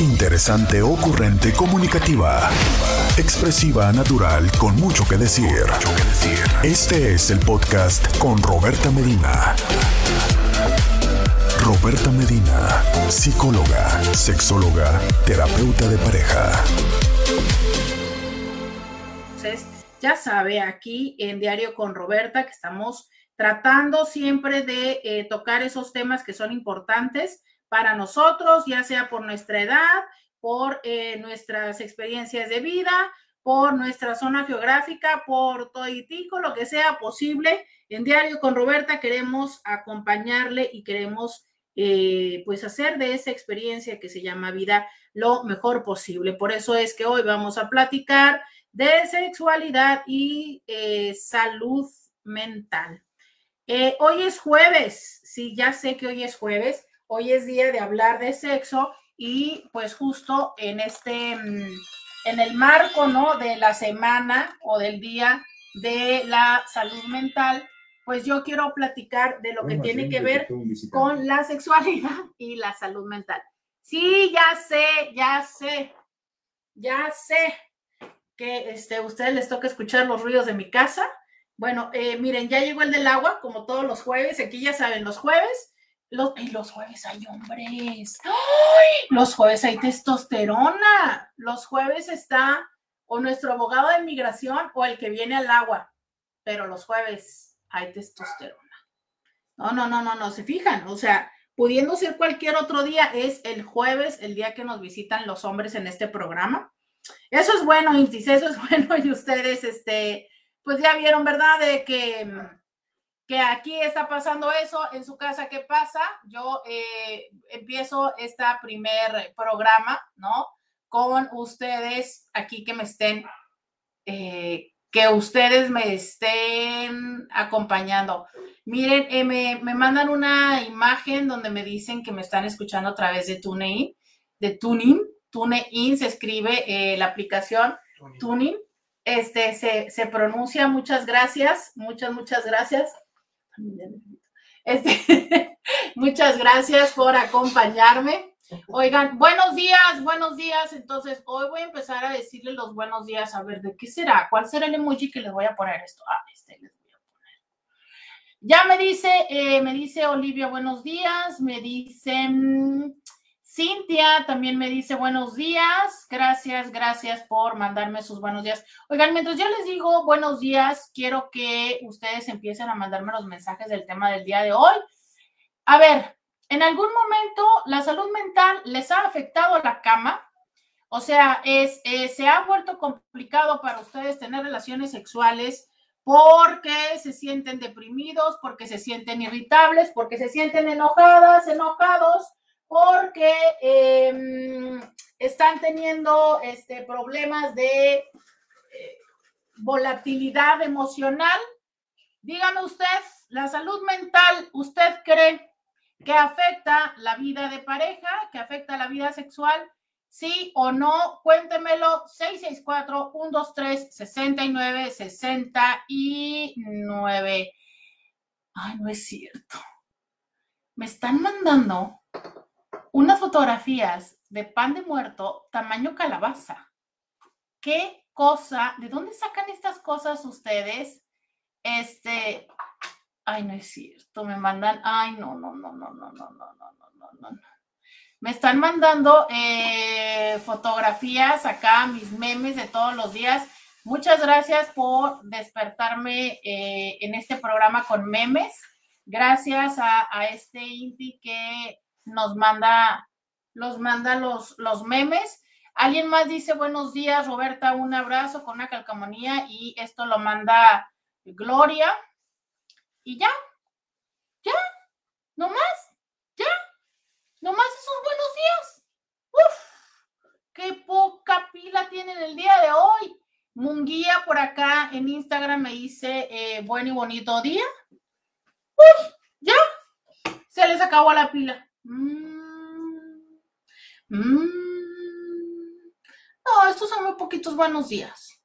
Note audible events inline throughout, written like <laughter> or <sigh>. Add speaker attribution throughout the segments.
Speaker 1: Interesante, ocurrente, comunicativa. Expresiva, natural, con mucho que decir. Este es el podcast con Roberta Medina. Roberta Medina, psicóloga, sexóloga, terapeuta de pareja.
Speaker 2: Ya sabe, aquí en Diario con Roberta que estamos tratando siempre de eh, tocar esos temas que son importantes para nosotros, ya sea por nuestra edad, por eh, nuestras experiencias de vida, por nuestra zona geográfica, por todo y tico, lo que sea posible. En Diario con Roberta queremos acompañarle y queremos eh, pues hacer de esa experiencia que se llama vida lo mejor posible. Por eso es que hoy vamos a platicar de sexualidad y eh, salud mental. hoy es jueves, sí, ya sé que hoy es jueves, Hoy es día de hablar de sexo y pues justo en este, mm, en el marco, ¿no? De la semana o del día de la salud mental, pues yo quiero platicar de lo que tiene que ver con la sexualidad <laughs> y la salud mental. Sí, ya sé, ya sé, ya sé que este, a ustedes les toca escuchar los ruidos de mi casa. Bueno, eh, miren, ya llegó el del agua, como todos los jueves. Aquí ya saben, los jueves los, y los jueves hay hombres. Los jueves hay testosterona. Los jueves está o nuestro abogado de inmigración o el que viene al agua. Pero los jueves hay testosterona. No, no, no, no, no. Se fijan. O sea, pudiendo ser cualquier otro día, es el jueves, el día que nos visitan los hombres en este programa. Eso es bueno, Intis, eso es <laughs> bueno. Y ustedes, este, pues ya vieron, ¿verdad? De que que aquí está pasando eso, en su casa, ¿qué pasa? Yo eh, empiezo este primer programa, ¿no? Con ustedes aquí que me estén, eh, que ustedes me estén acompañando. Miren, eh, me, me, mandan una imagen donde me dicen que me están escuchando a través de TuneIn, de TuneIn, TuneIn se escribe la aplicación TuneIn. Este se, se pronuncia, muchas gracias, muchas, muchas gracias. Este, <laughs> muchas gracias por acompañarme. Oigan, buenos días, buenos días. Entonces, hoy voy a empezar a decirle los buenos días. A ver, ¿de qué será? ¿Cuál será el emoji que les voy a poner esto? Ah, este les voy a poner. Ya me dice, eh, me dice Olivia, buenos días. Me dicen Cintia también me dice buenos días. Gracias, gracias por mandarme sus buenos días. Oigan, mientras yo les digo buenos días, quiero que ustedes empiecen a mandarme los mensajes del tema del día de hoy. A ver, en algún momento la salud mental les ha afectado la cama. O sea, es, eh, se ha vuelto complicado para ustedes tener relaciones sexuales porque se sienten deprimidos, porque se sienten irritables, porque se sienten enojadas, enojados porque em, están teniendo este, problemas de eh, volatilidad emocional. Dígame usted, la salud mental, ¿usted cree que afecta la vida de pareja, que afecta la vida sexual? ¿Sí o no? Cuéntemelo 664-123-69-69. Ay, no es cierto. Me están mandando unas fotografías de pan de muerto tamaño calabaza. ¿Qué cosa? ¿De dónde sacan estas cosas ustedes? Este, ay, no es cierto, me mandan, ay, no, no, no, no, no, no, no, no, no, no, no. Me están mandando fotografías acá, mis memes de todos los días. Muchas gracias por despertarme en este programa con memes. Gracias a, este Inti que nos manda, los manda los, los memes. Alguien más dice buenos días, Roberta, un abrazo con una calcamonía y esto lo manda Gloria. Y ya, ya, no más, ya, no más esos buenos días. Uf, qué poca pila tienen el día de hoy. Munguía por acá en Instagram me dice eh, buen y bonito día. Uf, ya, se les acabó la pila. Mm. Mm. No, estos son muy poquitos buenos días.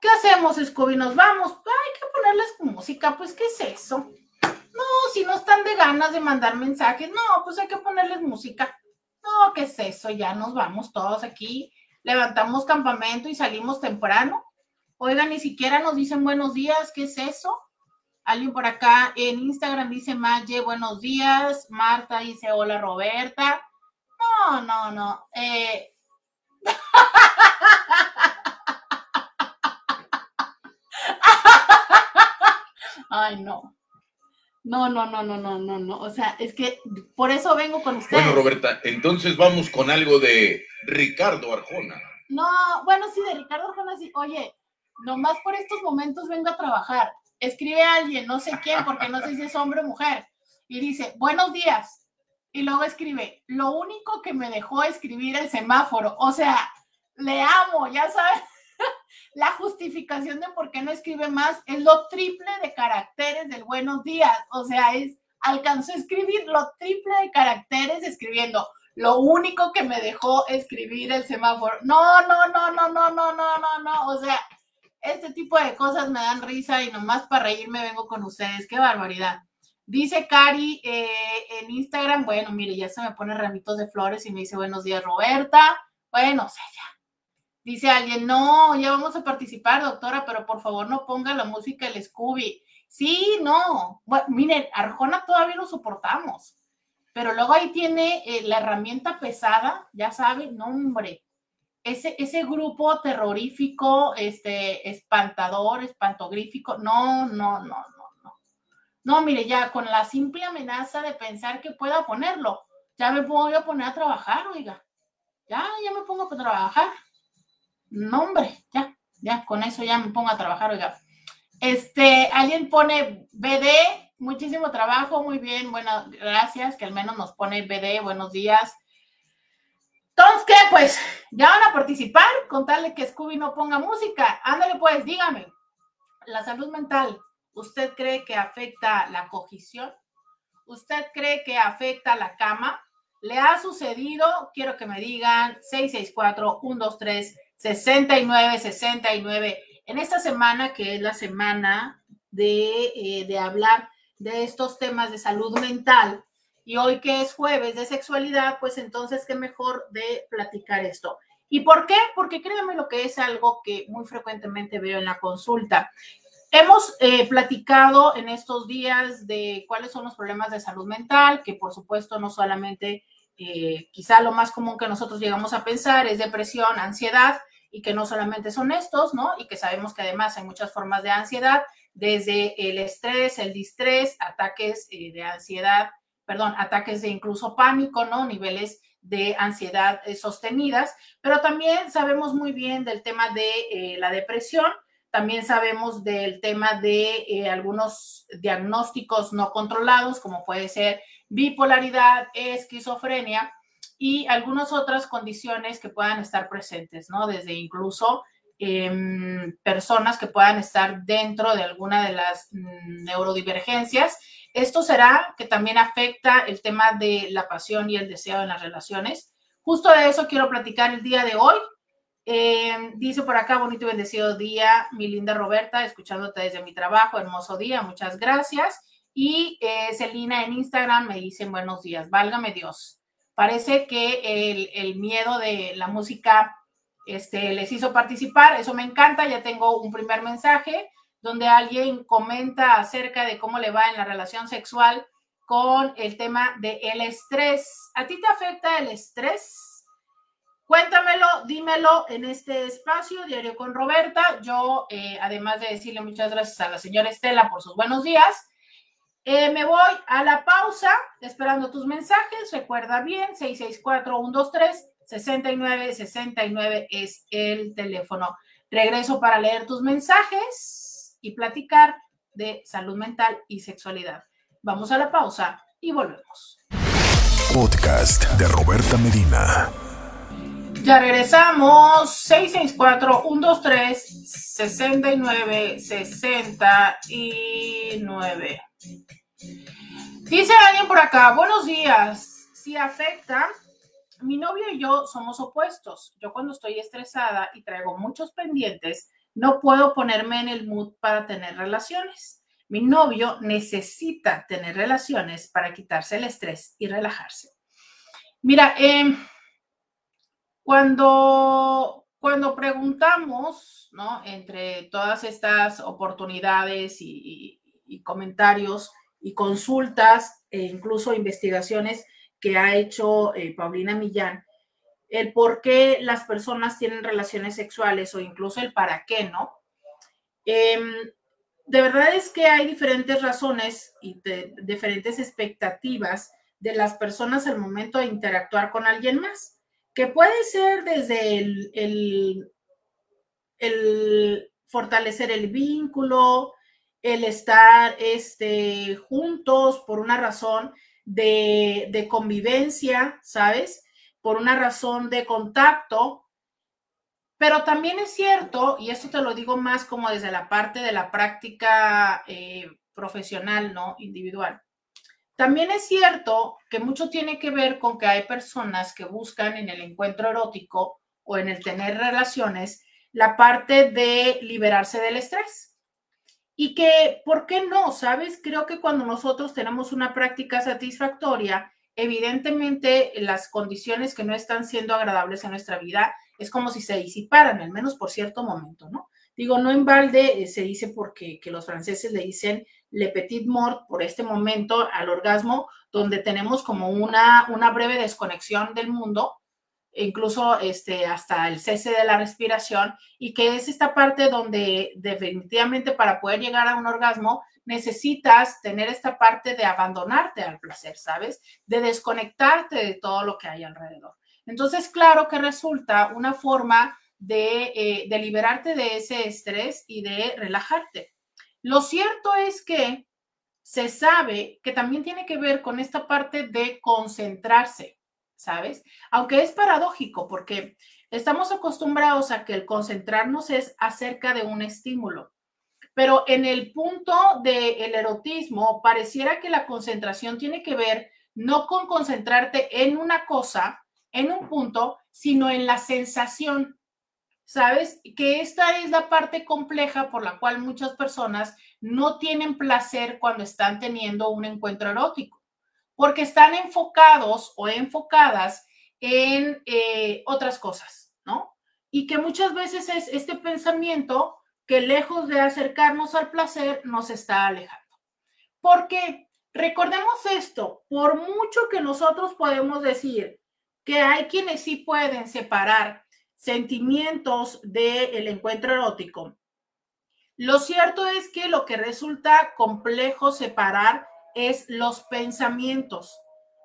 Speaker 2: ¿Qué hacemos, Scooby? ¿Nos vamos? Hay que ponerles música, pues, ¿qué es eso? No, si no están de ganas de mandar mensajes, no, pues hay que ponerles música. No, ¿qué es eso? Ya nos vamos todos aquí, levantamos campamento y salimos temprano. Oiga, ni siquiera nos dicen buenos días, ¿qué es eso? Alguien por acá en Instagram dice Maye, buenos días. Marta dice hola Roberta. No, no, no. Eh... <laughs> Ay, no. No, no, no, no, no, no, no. O sea, es que por eso vengo con ustedes.
Speaker 3: Bueno, Roberta, entonces vamos con algo de Ricardo Arjona.
Speaker 2: No, bueno, sí, de Ricardo Arjona, sí. Oye, nomás por estos momentos vengo a trabajar. Escribe a alguien, no sé quién, porque no sé si es hombre o mujer, y dice, buenos días. Y luego escribe, lo único que me dejó escribir el semáforo. O sea, le amo, ya sabes. <laughs> la justificación de por qué no escribe más es lo triple de caracteres del buenos días. O sea, es, alcanzó a escribir lo triple de caracteres escribiendo. Lo único que me dejó escribir el semáforo. No, no, no, no, no, no, no, no, no. O sea, este tipo de cosas me dan risa y nomás para reírme vengo con ustedes. Qué barbaridad. Dice Cari eh, en Instagram, bueno, mire, ya se me pone ramitos de flores y me dice buenos días, Roberta. Bueno, o ya, Dice alguien, no, ya vamos a participar, doctora, pero por favor no ponga la música del Scooby. Sí, no. Bueno, miren, Arjona todavía lo soportamos, pero luego ahí tiene eh, la herramienta pesada, ya saben, no, hombre. Ese, ese grupo terrorífico, este, espantador, espantogrífico, no, no, no, no, no. No, mire, ya con la simple amenaza de pensar que pueda ponerlo, ya me voy a poner a trabajar, oiga. Ya, ya me pongo a trabajar. No, hombre, ya, ya, con eso ya me pongo a trabajar, oiga. Este, alguien pone BD, muchísimo trabajo, muy bien, bueno, gracias, que al menos nos pone BD, buenos días. Entonces, ¿qué? Pues, ya van a participar, contarle que Scooby no ponga música. Ándale, pues, dígame, la salud mental, ¿usted cree que afecta la cogición? ¿Usted cree que afecta la cama? ¿Le ha sucedido? Quiero que me digan 664 123 69, 69. En esta semana, que es la semana de, eh, de hablar de estos temas de salud mental, y hoy que es jueves de sexualidad, pues entonces qué mejor de platicar esto. ¿Y por qué? Porque créanme lo que es algo que muy frecuentemente veo en la consulta. Hemos eh, platicado en estos días de cuáles son los problemas de salud mental, que por supuesto no solamente, eh, quizá lo más común que nosotros llegamos a pensar es depresión, ansiedad, y que no solamente son estos, ¿no? Y que sabemos que además hay muchas formas de ansiedad, desde el estrés, el distrés, ataques eh, de ansiedad, perdón, ataques de incluso pánico, ¿no? Niveles de ansiedad eh, sostenidas, pero también sabemos muy bien del tema de eh, la depresión, también sabemos del tema de algunos diagnósticos no controlados, como puede ser bipolaridad, esquizofrenia, y algunas otras condiciones que puedan estar presentes, ¿no? Desde incluso em, personas que puedan estar dentro de alguna de las mm, neurodivergencias. Esto será que también afecta el tema de la pasión y el deseo en las relaciones. Justo de eso quiero platicar el día de hoy. Em, dice por acá, bonito y bendecido día, mi linda Roberta, escuchándote desde mi trabajo, hermoso día, muchas gracias. Y eh, Celina en Instagram me dice buenos días, válgame Dios. Parece que el, miedo de la música este, les hizo participar. Eso me encanta. Ya tengo un primer mensaje donde alguien comenta acerca de cómo le va en la relación sexual con el tema del estrés. ¿A ti te afecta el estrés? Cuéntamelo, dímelo en este espacio, Diario con Roberta. Yo, eh, además de decirle muchas gracias a la señora Estela por sus buenos días, eh, me voy a la pausa, esperando tus mensajes. Recuerda bien, 664-123-6969 es el teléfono. Regreso para leer tus mensajes y platicar de salud mental y sexualidad. Vamos a la pausa y volvemos.
Speaker 1: Podcast de Roberta Medina.
Speaker 2: Ya regresamos. 664-123-6969. Dice alguien por acá, buenos días. Si afecta, mi novio y yo somos opuestos. Yo cuando estoy estresada y traigo muchos pendientes, no puedo ponerme en el mood para tener relaciones. Mi novio necesita tener relaciones para quitarse el estrés y relajarse. Mira, em, cuando, cuando preguntamos, ¿no? Entre todas estas oportunidades y, comentarios y consultas e incluso investigaciones que ha hecho eh, Paulina Millán, el por qué las personas tienen relaciones sexuales o incluso el para qué, ¿no? Em, de verdad es que hay diferentes razones y diferentes expectativas de las personas al momento de interactuar con alguien más, que puede ser desde el, fortalecer el vínculo, el estar este, juntos por una razón de convivencia, ¿sabes? Por una razón de contacto, pero también es cierto, y esto te lo digo más como desde la parte de la práctica eh, profesional, ¿no? Individual. También es cierto que mucho tiene que ver con que hay personas que buscan en el encuentro erótico o en el tener relaciones la parte de liberarse del estrés. Y que, ¿por qué no? ¿Sabes? Creo que cuando nosotros tenemos una práctica satisfactoria, evidentemente las condiciones que no están siendo agradables en nuestra vida es como si se disiparan, al menos por cierto momento, ¿no? Digo, no en balde eh, se dice porque que los franceses le dicen le petit mort por este momento al orgasmo, donde tenemos como una, una breve desconexión del mundo, incluso este, hasta el cese de la respiración, y que es esta parte donde definitivamente para poder llegar a un orgasmo necesitas tener esta parte de abandonarte al placer, ¿sabes? De desconectarte de todo lo que hay alrededor. Entonces, claro que resulta una forma eh, de, liberarte de ese estrés y de relajarte. Lo cierto es que se sabe que también tiene que ver con esta parte de concentrarse, ¿sabes? Aunque es paradójico porque estamos acostumbrados a que el concentrarnos es acerca de un estímulo. Pero en el punto del erotismo, pareciera que la concentración tiene que ver no con concentrarte en una cosa, en un punto, sino en la sensación. ¿Sabes? Que esta es la parte compleja por la cual muchas personas no tienen placer cuando están teniendo un encuentro erótico, porque están enfocados o enfocadas en eh, otras cosas, ¿no? Y que muchas veces es este pensamiento que lejos de acercarnos al placer nos está alejando. Porque recordemos esto, por mucho que nosotros podemos decir, que hay quienes sí pueden separar sentimientos del encuentro erótico. Lo cierto es que lo que resulta complejo separar es los pensamientos.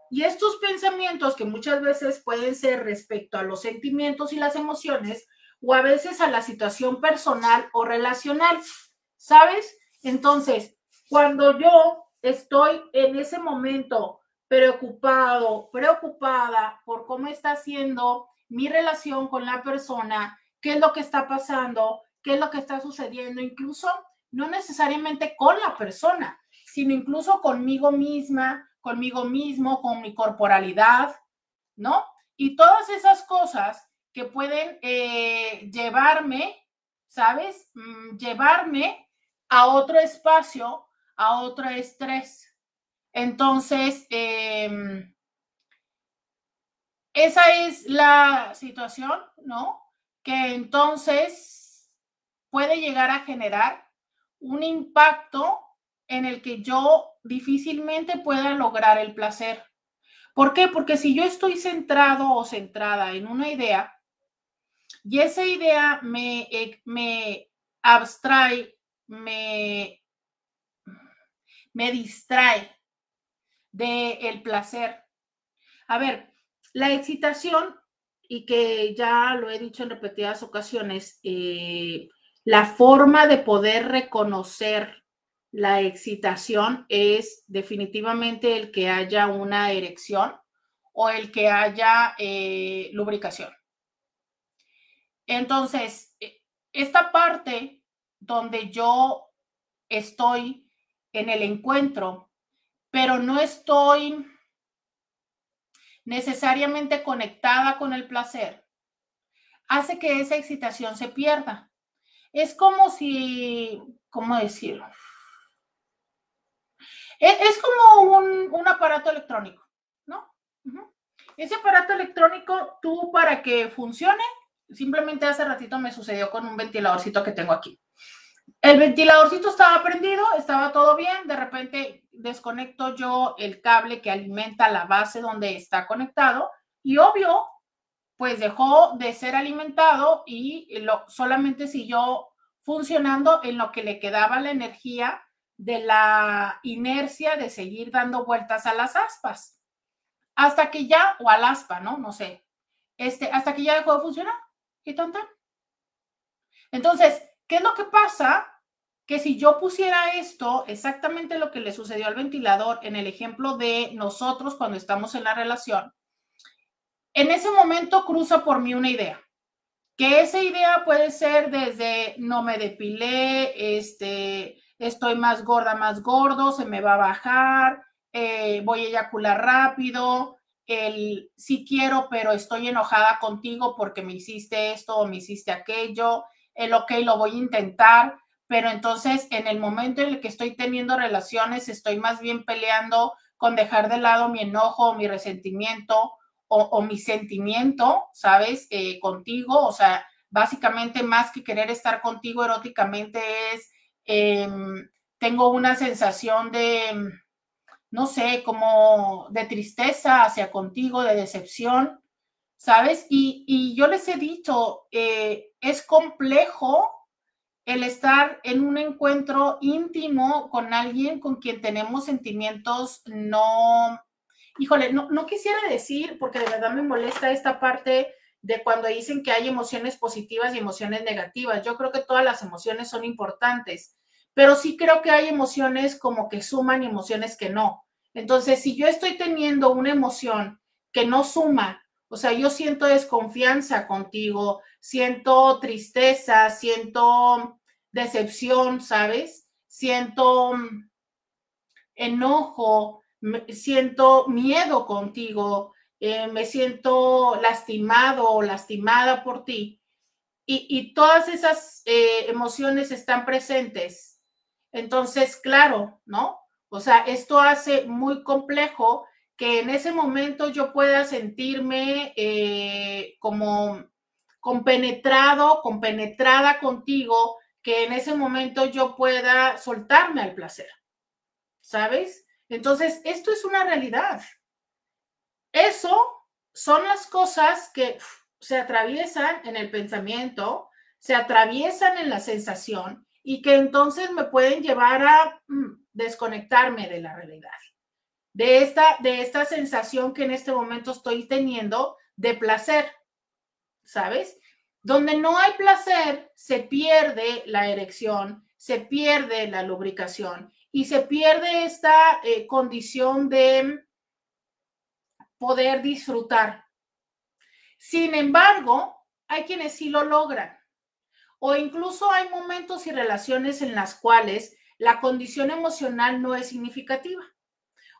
Speaker 2: Y estos pensamientos que muchas veces pueden ser respecto a los sentimientos y las emociones o a veces a la situación personal o relacional, ¿sabes? Entonces, cuando yo estoy en ese momento preocupado, preocupada por cómo está siendo mi relación con la persona, qué es lo que está pasando, qué es lo que está sucediendo, incluso no necesariamente con la persona, sino incluso conmigo misma, conmigo mismo, con mi corporalidad, ¿no? Y todas esas cosas que pueden eh, llevarme, ¿sabes? Mm, llevarme a otro espacio, a otro estrés. Entonces, em, esa es la situación, ¿no? Que entonces puede llegar a generar un impacto en el que yo difícilmente pueda lograr el placer. ¿Por qué? Porque si yo estoy centrado o centrada en una idea y esa idea me, eh, me abstrae, me, me distrae del el placer. A ver, la excitación, y que ya lo he dicho en repetidas ocasiones, eh, la forma de poder reconocer la excitación es definitivamente el que haya una erección o el que haya eh, lubricación. Entonces, e, esta parte donde yo estoy en el encuentro pero no estoy necesariamente conectada con el placer, hace que esa excitación se pierda. Es como si, ¿cómo decirlo? E, es, como un, aparato electrónico, ¿no? Ese aparato electrónico, tú para que funcione, simplemente hace ratito me sucedió con un ventiladorcito que tengo aquí. El ventiladorcito estaba prendido, estaba todo bien, de repente desconecto yo el cable que alimenta la base donde está conectado y obvio, pues dejó de ser alimentado y lo, solamente siguió funcionando en lo que le quedaba la energía de la inercia de seguir dando vueltas a las aspas. Hasta que ya, o al aspa, ¿no? No sé. Este, hasta que ya dejó de funcionar. Y tan, Entonces, ¿qué es lo que pasa? Que si yo pusiera esto, exactamente lo que le sucedió al ventilador en el ejemplo de nosotros cuando estamos en la relación, en ese momento cruza por mí una idea. Que esa idea puede ser desde no me depilé, este, estoy más gorda, más gordo, se me va a bajar, eh, voy a eyacular rápido, el sí quiero, pero estoy enojada contigo porque me hiciste esto o me hiciste aquello, el ok, lo voy a intentar, pero entonces en el momento en el que estoy teniendo relaciones, estoy más bien peleando con dejar de lado mi enojo, mi resentimiento o, mi sentimiento, ¿sabes? Eh, contigo, o sea, básicamente más que querer estar contigo eróticamente es, em, tengo una sensación de, no sé, como de tristeza hacia contigo, de decepción, ¿sabes? Y, yo les he dicho, eh, es complejo el estar en un encuentro íntimo con alguien con quien tenemos sentimientos no híjole, no, no quisiera decir, porque de verdad me molesta esta parte de cuando dicen que hay emociones positivas y emociones negativas. Yo creo que todas las emociones son importantes, pero sí creo que hay emociones como que suman y emociones que no. Entonces, si yo estoy teniendo una emoción que no suma, o sea, yo siento desconfianza contigo, siento tristeza, siento decepción, ¿sabes? Siento mm, enojo, siento miedo contigo, eh, me siento lastimado o lastimada por ti. Y, todas esas eh, emociones están presentes. Entonces, claro, ¿no? O sea, esto hace muy complejo que en ese momento yo pueda sentirme eh, como compenetrado, compenetrada contigo, que en ese momento yo pueda soltarme al placer, ¿sabes? Entonces, esto es una realidad. Eso son las cosas que se atraviesan en el pensamiento, se atraviesan en la sensación y que entonces me pueden llevar a mm, desconectarme de la realidad, de esta, de esta sensación que en este momento estoy teniendo de placer, ¿sabes? Donde no hay placer, se pierde la erección, se pierde la lubricación y se pierde esta eh, condición de poder disfrutar. Sin embargo, hay quienes sí lo logran. O incluso hay momentos y relaciones en las cuales la condición emocional no es significativa.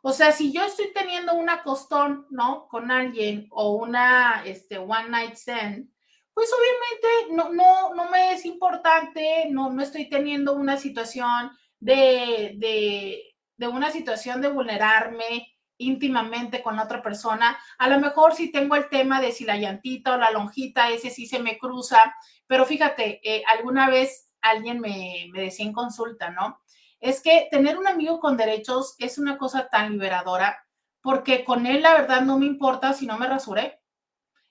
Speaker 2: O sea, si yo estoy teniendo una costón, ¿no? Con alguien o una este, one night stand, pues obviamente no, no, no me es importante, no, no estoy teniendo una situación de, una situación de vulnerarme íntimamente con otra persona. A lo mejor si tengo el tema de si la llantita o la lonjita, ese sí se me cruza, pero fíjate, eh, alguna vez alguien me, me decía en consulta, ¿no? Es que tener un amigo con derechos es una cosa tan liberadora porque con él la verdad no me importa si no me rasuré.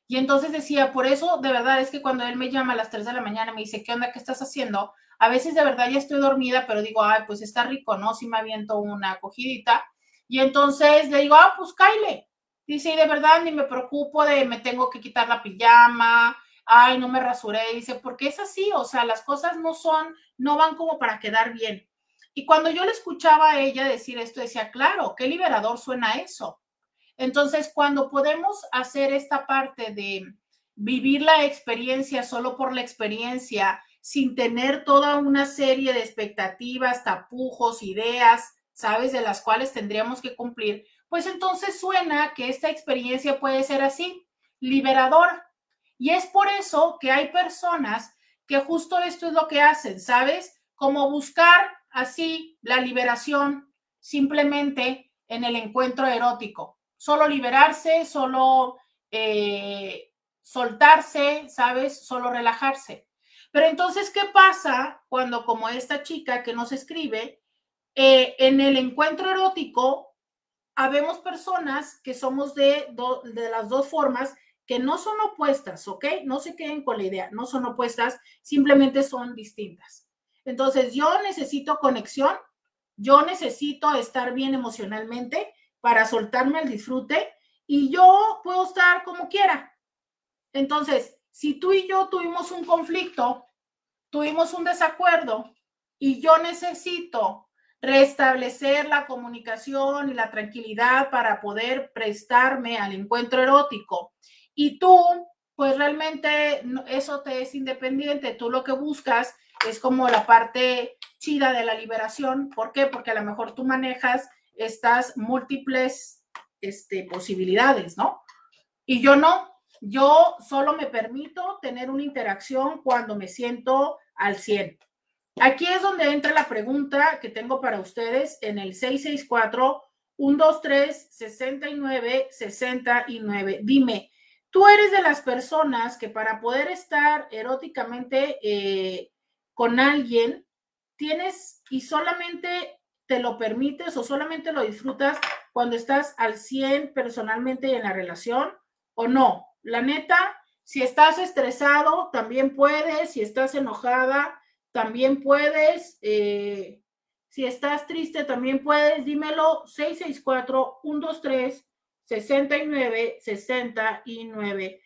Speaker 2: Y entonces decía, por eso de verdad es que cuando él me llama a las 3 de la mañana, me dice, ¿qué onda? ¿Qué estás haciendo? A veces de verdad ya estoy dormida, pero digo, ay, pues está rico, ¿no? Si me aviento una acogidita. Y entonces le digo, ah, pues caile. Dice, y de verdad ni me preocupo de me tengo que quitar la pijama, ay, no me rasuré. Dice, porque es así, o sea, las cosas no son, no van como para quedar bien. Y cuando yo le escuchaba a ella decir esto, decía, claro, qué liberador suena eso. Entonces, cuando podemos hacer esta parte de vivir la experiencia solo por la experiencia sin tener toda una serie de expectativas, tapujos, ideas, ¿sabes? De las cuales tendríamos que cumplir, pues entonces suena que esta experiencia puede ser así, liberadora. Y es por eso que hay personas que justo esto es lo que hacen, ¿sabes? Como buscar así la liberación simplemente en el encuentro erótico, solo liberarse, solo eh, soltarse, ¿sabes? Solo relajarse. Pero entonces, ¿qué pasa cuando como esta chica que nos escribe, eh, en el encuentro erótico, habemos personas que somos de, de las dos formas que no son opuestas, ¿ok? No se queden con la idea, no son opuestas, simplemente son distintas. Entonces, yo necesito conexión, yo necesito estar bien emocionalmente para soltarme el disfrute y yo puedo estar como quiera. Entonces, si tú y yo tuvimos un conflicto, tuvimos un desacuerdo y yo necesito restablecer la comunicación y la tranquilidad para poder prestarme al encuentro erótico y tú, pues realmente eso te es independiente, tú lo que buscas es como la parte chida de la liberación. ¿Por qué? Porque a lo mejor tú manejas estas múltiples este, posibilidades, ¿no? Y yo no, yo solo me permito tener una interacción cuando me siento al 100. Aquí es donde entra la pregunta que tengo para ustedes en el 664 123 69 69. Dime, tú eres de las personas que para poder estar eróticamente eh, con alguien, tienes y solamente te lo permites o solamente lo disfrutas cuando estás al 100 personalmente en la relación o no. La neta, si estás estresado, también puedes, si estás enojada, también puedes, eh, si estás triste, también puedes, dímelo, 664-123. 69 69.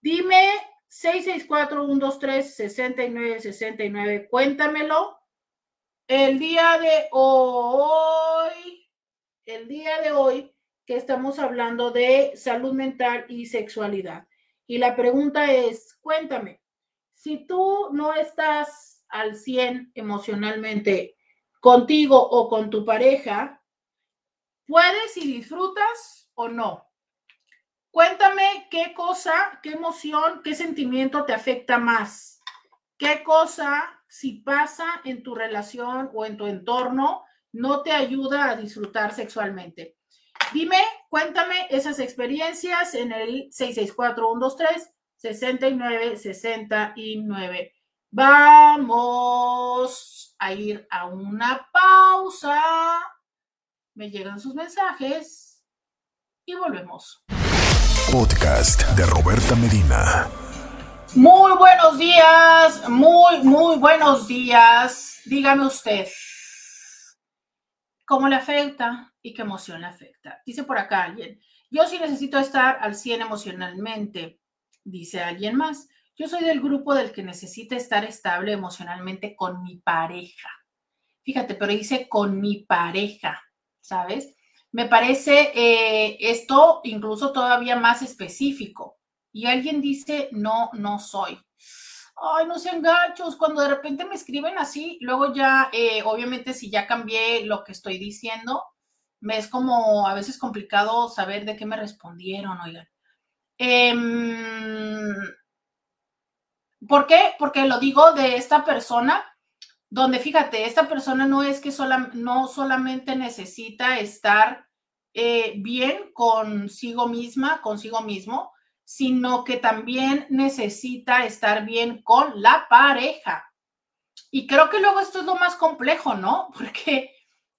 Speaker 2: Dime 664-123-6969. Cuéntamelo. El día de hoy, el día de hoy que estamos hablando de salud mental y sexualidad. Y la pregunta es, cuéntame, si tú no estás al 100 emocionalmente contigo o con tu pareja, ¿puedes y disfrutas o no? Cuéntame qué cosa, qué emoción, qué sentimiento te afecta más. ¿Qué cosa, si pasa en tu relación o en tu entorno, no te ayuda a disfrutar sexualmente? Dime, cuéntame esas experiencias en el 664-123-6969. Vamos a ir a una pausa. Me llegan sus mensajes y volvemos.
Speaker 1: Podcast de Roberta Medina.
Speaker 2: Muy buenos días, muy, muy buenos días. Dígame usted, ¿cómo le afecta y qué emoción le afecta? Dice por acá alguien, yo sí necesito estar al 100 emocionalmente, dice alguien más. Yo soy del grupo del que necesita estar estable emocionalmente con mi pareja. Fíjate, pero dice con mi pareja, ¿sabes? Me parece eh, esto incluso todavía más específico. Y alguien dice, no, no soy. Ay, no sean gachos. Cuando de repente me escriben así, luego ya, eh, obviamente, si ya cambié lo que estoy diciendo, me es como a veces complicado saber de qué me respondieron, oigan. Em, ¿Por qué? Porque lo digo de esta persona donde fíjate, esta persona no es que sola, no solamente necesita estar eh, bien consigo misma, consigo mismo, sino que también necesita estar bien con la pareja. Y creo que luego esto es lo más complejo, ¿no? <laughs> Porque,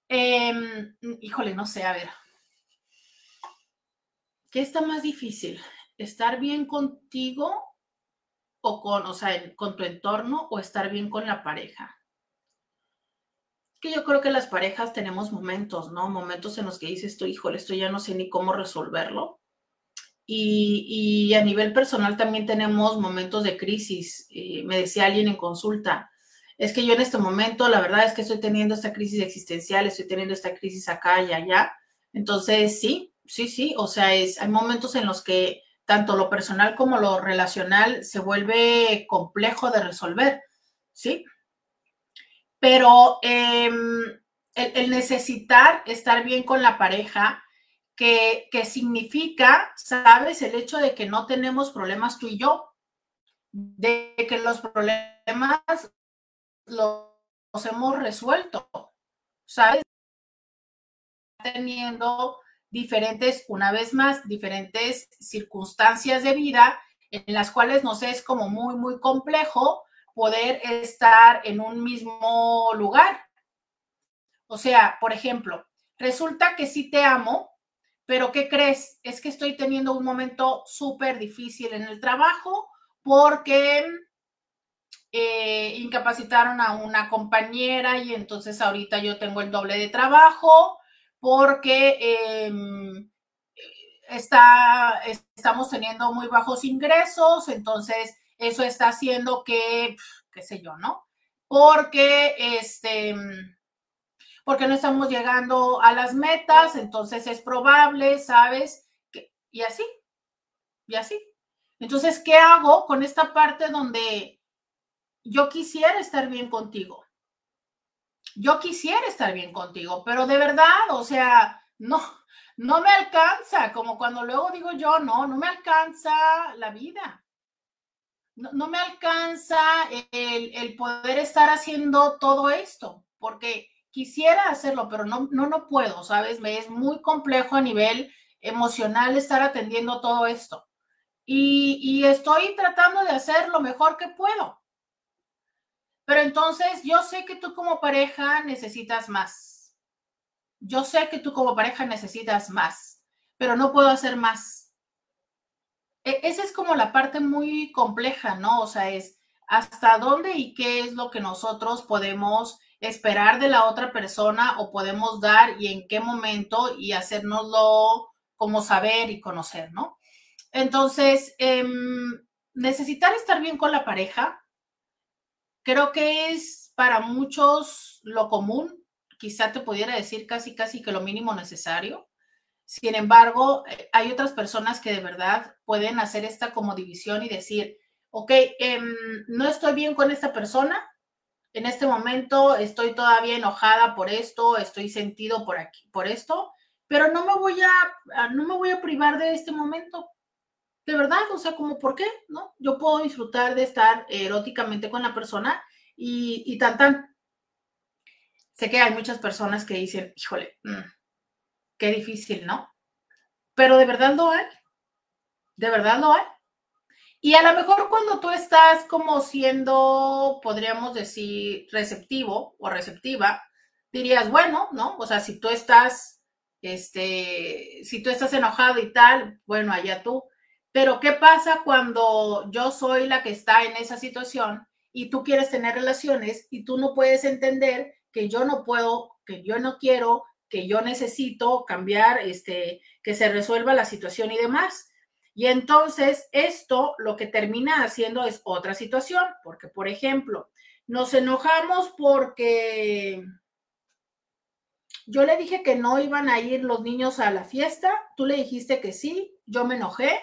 Speaker 2: em, híjole, no sé, a ver. ¿Qué está más difícil? ¿Estar bien contigo o con, o sea, con tu entorno o estar bien con la pareja? Que yo creo que las parejas tenemos momentos, ¿no? Momentos en los que dices tú, híjole, esto ya no sé ni cómo resolverlo. Y, a nivel personal también tenemos momentos de crisis. Eh, me decía alguien en consulta, es que yo en este momento, la verdad es que estoy teniendo esta crisis existencial, estoy teniendo esta crisis acá y allá. Entonces, sí, sí, sí, o sea, es, hay momentos en los que tanto lo personal como lo relacional se vuelve complejo de resolver, ¿sí? Pero em, el, necesitar estar bien con la pareja, que, significa, sabes, el hecho de que no tenemos problemas tú y yo, de que los problemas los, hemos resuelto, ¿sabes? Teniendo diferentes, una vez más, diferentes circunstancias de vida en las cuales nos es como muy, muy complejo poder estar en un mismo lugar. O sea, por ejemplo, resulta que sí te amo, pero ¿qué crees? Es que estoy teniendo un momento súper difícil en el trabajo porque eh, incapacitaron a una compañera y entonces ahorita yo tengo el doble de trabajo porque em, está, estamos teniendo muy bajos ingresos, entonces eso está haciendo que, qué sé yo, ¿no? Porque este, porque no estamos llegando a las metas, entonces es probable, ¿sabes? y así, y así. Entonces, ¿qué hago con esta parte donde yo quisiera estar bien contigo? Yo quisiera estar bien contigo, pero de verdad, o sea, no, no me alcanza, como cuando luego digo yo, no, no me alcanza la vida. No, me alcanza el, poder estar haciendo todo esto, porque quisiera hacerlo, pero no, no, no puedo, ¿sabes? Me es muy complejo a nivel emocional estar atendiendo todo esto. Y, y estoy tratando de hacer lo mejor que puedo. Pero entonces yo sé que tú como pareja necesitas más. Yo sé que tú como pareja necesitas más, pero no puedo hacer más. E, esa es como la parte muy compleja, ¿no? O sea, es hasta dónde y qué es lo que nosotros podemos esperar de la otra persona o podemos dar y en qué momento y hacernoslo como saber y conocer, ¿no? Entonces, em, necesitar estar bien con la pareja, creo que es para muchos lo común, quizá te pudiera decir casi, casi que lo mínimo necesario. Sin embargo, eh, hay otras personas que de verdad pueden hacer esta como división y decir, ok, em, no estoy bien con esta persona, en este momento estoy todavía enojada por esto, estoy sentido por aquí, por esto, pero no me voy a, no me voy a privar de este momento. De verdad, o sea, como por qué, ¿no? Yo puedo disfrutar de estar eróticamente con la persona y, y tan tan. Sé que hay muchas personas que dicen, híjole, mm, qué difícil, ¿no? Pero de verdad lo hay. De verdad lo hay. Y a lo mejor cuando tú estás como siendo, podríamos decir, receptivo o receptiva, dirías, bueno, ¿no? O sea, si tú estás, este, si tú estás enojado y tal, bueno, allá tú. Pero ¿qué pasa cuando yo soy la que está en esa situación y tú quieres tener relaciones y tú no puedes entender que yo no puedo, que yo no quiero, que yo necesito cambiar, este, que se resuelva la situación y demás? Y entonces esto lo que termina haciendo es otra situación, porque por ejemplo, nos enojamos porque yo le dije que no iban a ir los niños a la fiesta, tú le dijiste que sí, yo me enojé,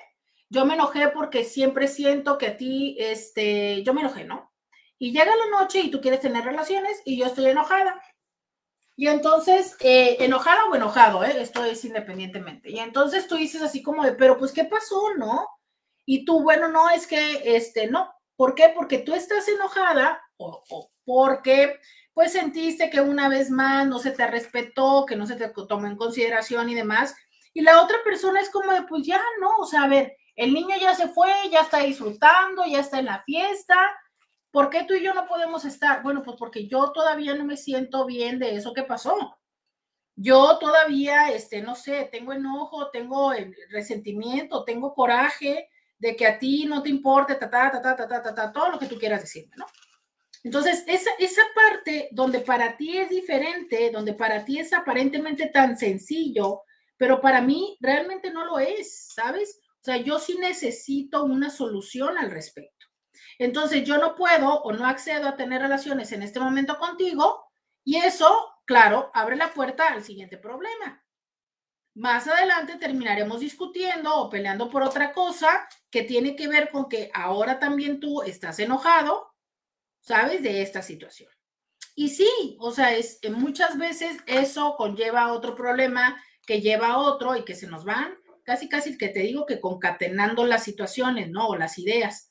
Speaker 2: yo me enojé porque siempre siento que a ti, este, yo me enojé, ¿no? Y llega la noche y tú quieres tener relaciones y yo estoy enojada. Y entonces, eh, enojada o enojado, ¿eh? esto es independientemente. Y entonces tú dices así como de, pero pues, ¿qué pasó, no? Y tú, bueno, no, es que, este, no. ¿Por qué? Porque tú estás enojada o, porque, pues, sentiste que una vez más no se te respetó, que no se te tomó en consideración y demás. Y la otra persona es como de, pues ya, no, o sea, a ver, el niño ya se fue, ya está disfrutando, ya está en la fiesta, ¿Por qué tú y yo no podemos estar? Bueno, pues porque yo todavía no me siento bien de eso que pasó. Yo todavía, este, no sé, tengo enojo, tengo resentimiento, tengo coraje de que a ti no te importe, ta, ta, ta, ta, ta, ta, ta, todo lo que tú quieras decirme, ¿no? Entonces, esa, esa parte donde para ti es diferente, donde para ti es aparentemente tan sencillo, pero para mí realmente no lo es, ¿sabes? O sea, yo sí necesito una solución al respecto. Entonces yo no puedo o no accedo a tener relaciones en este momento contigo y eso, claro, abre la puerta al siguiente problema. Más adelante terminaremos discutiendo o peleando por otra cosa que tiene que ver con que ahora también tú estás enojado, ¿sabes? De esta situación. Y sí, o sea, es, muchas veces eso conlleva otro problema que lleva a otro y que se nos van casi, casi que te digo que concatenando las situaciones, ¿no? O las ideas.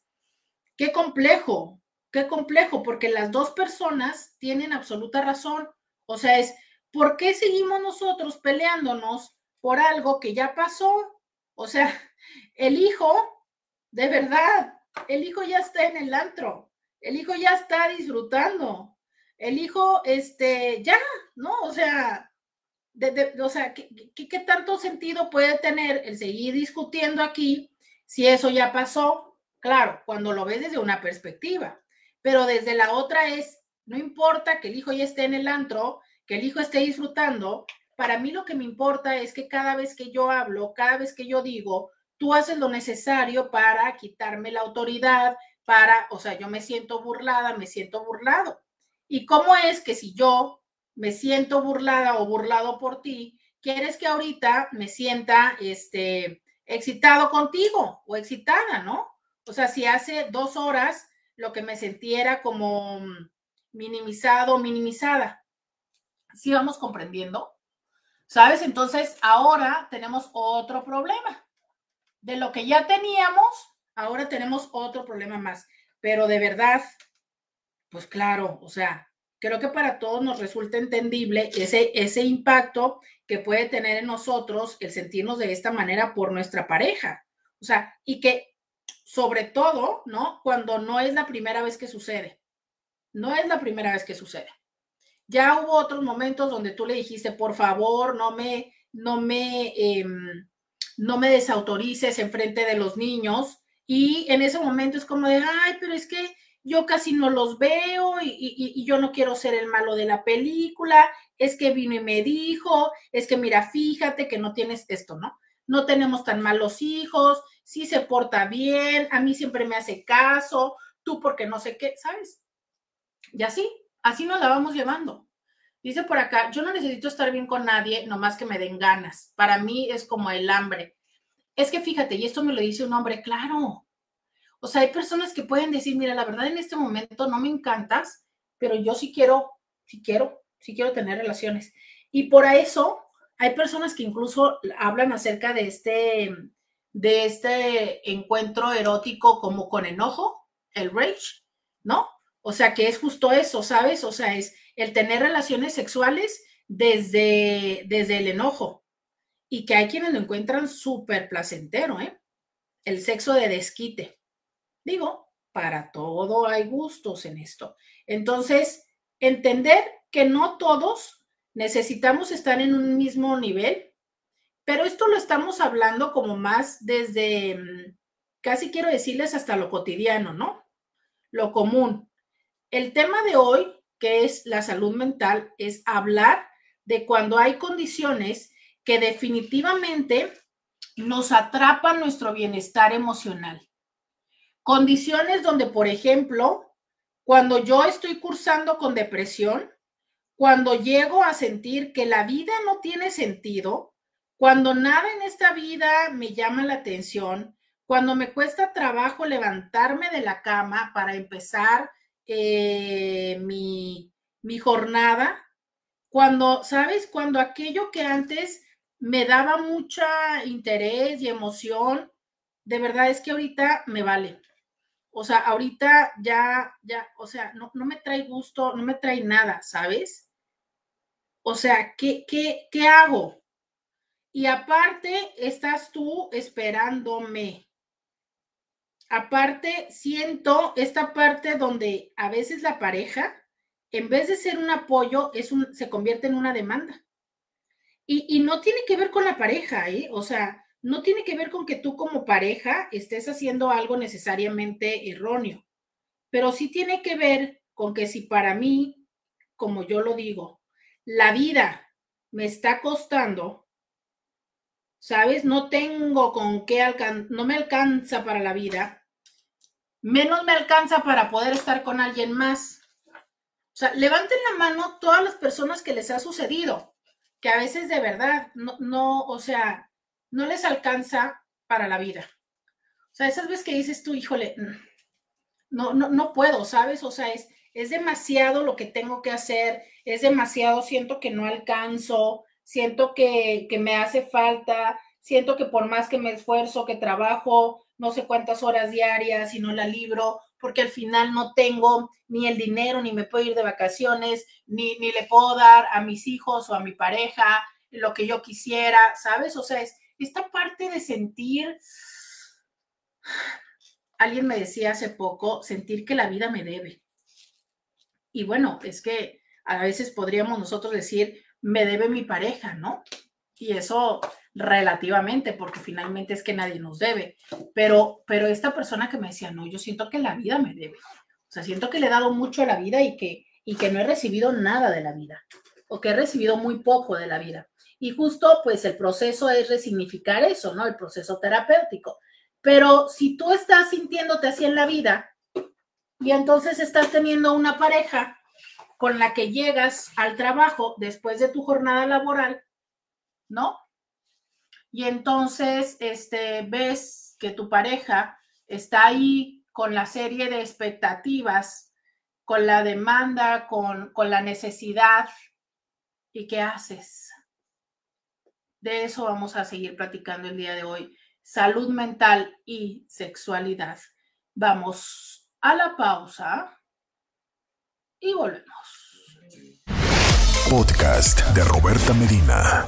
Speaker 2: Qué complejo, qué complejo, porque las dos personas tienen absoluta razón. O sea, es, ¿por qué seguimos nosotros peleándonos por algo que ya pasó. O sea, el hijo, de verdad, el hijo ya está en el antro, el hijo ya está disfrutando, el hijo, este, ya, ¿no? O sea, o sea, ¿qué, ¿qué, tanto sentido puede tener el seguir discutiendo aquí si eso ya pasó? Claro, cuando lo ves desde una perspectiva, pero desde la otra es, no importa que el hijo ya esté en el antro, que el hijo esté disfrutando, para mí lo que me importa es que cada vez que yo hablo, cada vez que yo digo, tú haces lo necesario para quitarme la autoridad, para, o sea, yo me siento burlada, me siento burlado. ¿Y cómo es que si yo me siento burlada o burlado por ti, quieres que ahorita me sienta este, excitado contigo o excitada, ¿no? O sea, si hace dos horas lo que me sentiera como minimizado, minimizada. ¿Sí vamos comprendiendo? ¿Sabes? Entonces, ahora tenemos otro problema. De lo que ya teníamos, ahora tenemos otro problema más. Pero de verdad, pues claro, o sea, creo que para todos nos resulta entendible ese, ese impacto que puede tener en nosotros el sentirnos de esta manera por nuestra pareja. O sea, y que sobre todo, ¿no? Cuando no es la primera vez que sucede. No es la primera vez que sucede. Ya hubo otros momentos donde tú le dijiste, por favor, no me, no me, em, no me desautorices en frente de los niños. Y en ese momento es como de, ay, pero es que yo casi no los veo y, yo no quiero ser el malo de la película, es que vino y me dijo, es que mira, fíjate que no tienes esto, ¿no? No tenemos tan malos hijos, sí se porta bien, a mí siempre me hace caso, tú porque no sé qué, ¿sabes? Y así, así nos la vamos llevando. Dice por acá, yo no necesito estar bien con nadie, nomás que me den ganas. Para mí es como el hambre. Es que fíjate, y esto me lo dice un hombre, claro, o sea, hay personas que pueden decir, mira, la verdad en este momento no me encantas, pero yo sí quiero, sí quiero, sí quiero tener relaciones. Y por eso hay personas que incluso hablan acerca de este, de este encuentro erótico como con enojo, el rage, ¿no? O sea, que es justo eso, ¿sabes? O sea, es el tener relaciones sexuales desde, desde el enojo. Y que hay quienes lo encuentran súper placentero, ¿eh? El sexo de desquite. Digo, para todo hay gustos en esto. Entonces, entender que no todos necesitamos estar en un mismo nivel, pero esto lo estamos hablando como más desde, mm, casi quiero decirles hasta lo cotidiano, ¿no? Lo común. El tema de hoy, que es la salud mental, es hablar de cuando hay condiciones que definitivamente nos atrapan nuestro bienestar emocional. Condiciones donde, por ejemplo, cuando yo estoy cursando con depresión, cuando llego a sentir que la vida no tiene sentido, cuando nada en esta vida me llama la atención, cuando me cuesta trabajo levantarme de la cama para empezar eh, mi, mi jornada, cuando, ¿sabes? Cuando aquello que antes me daba mucha interés y emoción, de verdad es que ahorita me vale. O sea, ahorita ya, ya, o sea, no, no me trae gusto, no me trae nada, ¿sabes? O sea, ¿qué, qué, qué hago? Y aparte, estás tú esperándome. Aparte, siento esta parte donde a veces la pareja, en vez de ser un apoyo, es un, se convierte en una demanda. Y, y no tiene que ver con la pareja, ¿eh? O sea, no tiene que ver con que tú como pareja estés haciendo algo necesariamente erróneo, pero sí tiene que ver con que si para mí, como yo lo digo, la vida me está costando, ¿sabes? No tengo con qué alcanzar, no me alcanza para la vida, menos me alcanza para poder estar con alguien más. O sea, levanten la mano todas las personas que les ha sucedido, que a veces de verdad, no, no o sea, no les alcanza para la vida. O sea, esas veces que dices tú, híjole, no, no, no puedo, ¿sabes? O sea, es, es demasiado lo que tengo que hacer, es demasiado, siento que no alcanzo, siento que, que me hace falta, siento que por más que me esfuerzo, que trabajo no sé cuántas horas diarias y no la libro, porque al final no tengo ni el dinero, ni me puedo ir de vacaciones, ni, ni le puedo dar a mis hijos o a mi pareja lo que yo quisiera, ¿sabes? O sea, es esta parte de sentir, alguien me decía hace poco, sentir que la vida me debe. Y bueno, es que a veces podríamos nosotros decir, me debe mi pareja, ¿no? Y eso relativamente, porque finalmente es que nadie nos debe. Pero, pero esta persona que me decía, no, yo siento que la vida me debe. O sea, siento que le he dado mucho a la vida y que, y que no he recibido nada de la vida, o que he recibido muy poco de la vida. Y justo, pues el proceso es resignificar eso, ¿no? El proceso terapéutico. Pero si tú estás sintiéndote así en la vida y entonces estás teniendo una pareja con la que llegas al trabajo después de tu jornada laboral, ¿no? Y entonces, este, ves que tu pareja está ahí con la serie de expectativas, con la demanda, con, con la necesidad. ¿Y qué haces? De eso vamos a seguir platicando el día de hoy. Salud mental y sexualidad. Vamos a la pausa y volvemos.
Speaker 1: Podcast de Roberta Medina.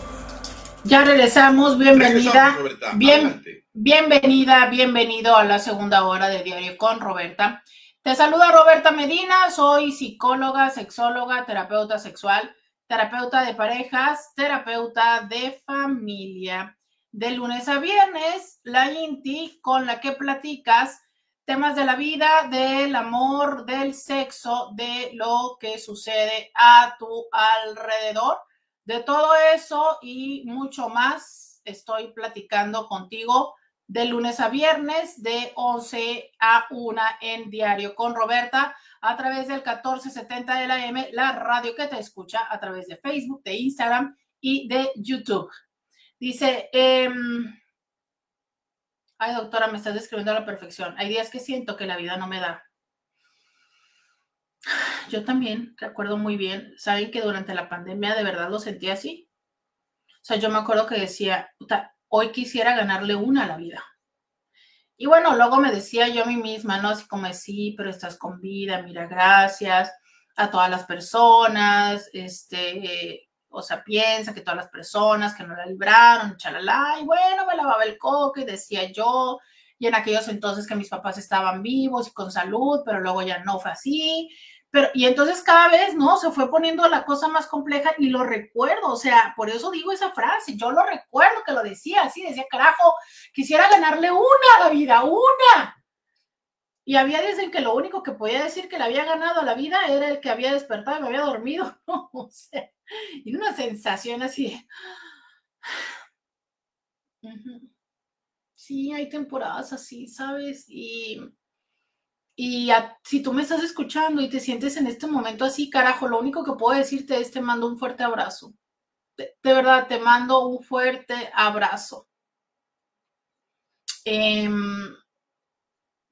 Speaker 2: Ya regresamos, bienvenida. Bien, bienvenida, bienvenido a la segunda hora de Diario con Roberta. Te saluda Roberta Medina, soy psicóloga, sexóloga, terapeuta sexual, terapeuta de parejas, terapeuta de familia. De lunes a viernes, la INTI con la que platicas temas de la vida, del amor, del sexo, de lo que sucede a tu alrededor de todo eso y mucho más estoy platicando contigo de lunes a viernes de 11 a 1 en Diario con Roberta a través del 1470 de la M, la radio que te escucha a través de Facebook, de Instagram y de YouTube. Dice, em, ay doctora, me estás describiendo a la perfección. Hay días que siento que la vida no me da. <sighs> Yo también recuerdo muy bien, saben que durante la pandemia de verdad lo sentí así. O sea, yo me acuerdo que decía, hoy quisiera ganarle una a la vida. Y bueno, luego me decía yo a mí misma, ¿no? Así como, sí, pero estás con vida, mira, gracias a todas las personas, este, o sea, piensa que todas las personas que no la libraron, chalala, y bueno, me lavaba el y decía yo, y en aquellos entonces que mis papás estaban vivos y con salud, pero luego ya no fue así, pero, y entonces cada vez, ¿no? Se fue poniendo la cosa más compleja y lo recuerdo, o sea, por eso digo esa frase, yo lo recuerdo que lo decía así, decía, carajo, quisiera ganarle una a la vida, una. Y había días en que lo único que podía decir que le había ganado a la vida era el que había despertado y me había dormido, <laughs> ¿no? O sea, <laughs> y una sensación así <gasps> Sí, hay temporadas así, ¿sabes? Y y si tú me estás escuchando y te sientes en este momento así, carajo, lo único que puedo decirte es te mando un fuerte abrazo. De, verdad, te mando un fuerte abrazo. Em,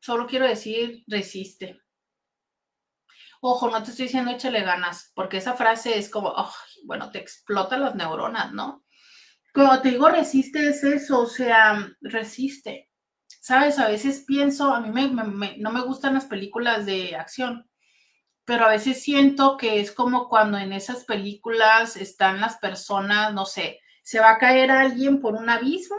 Speaker 2: solo quiero decir, resiste. Ojo, no te estoy diciendo échale ganas, porque esa frase es como, bueno, te explota las neuronas, ¿no? Cuando te digo resiste es eso, o sea, resiste Sabes, a veces pienso, a mí no me gustan las películas de acción, pero a veces siento que es como cuando en esas películas están las personas, no sé, se va a caer alguien por un abismo,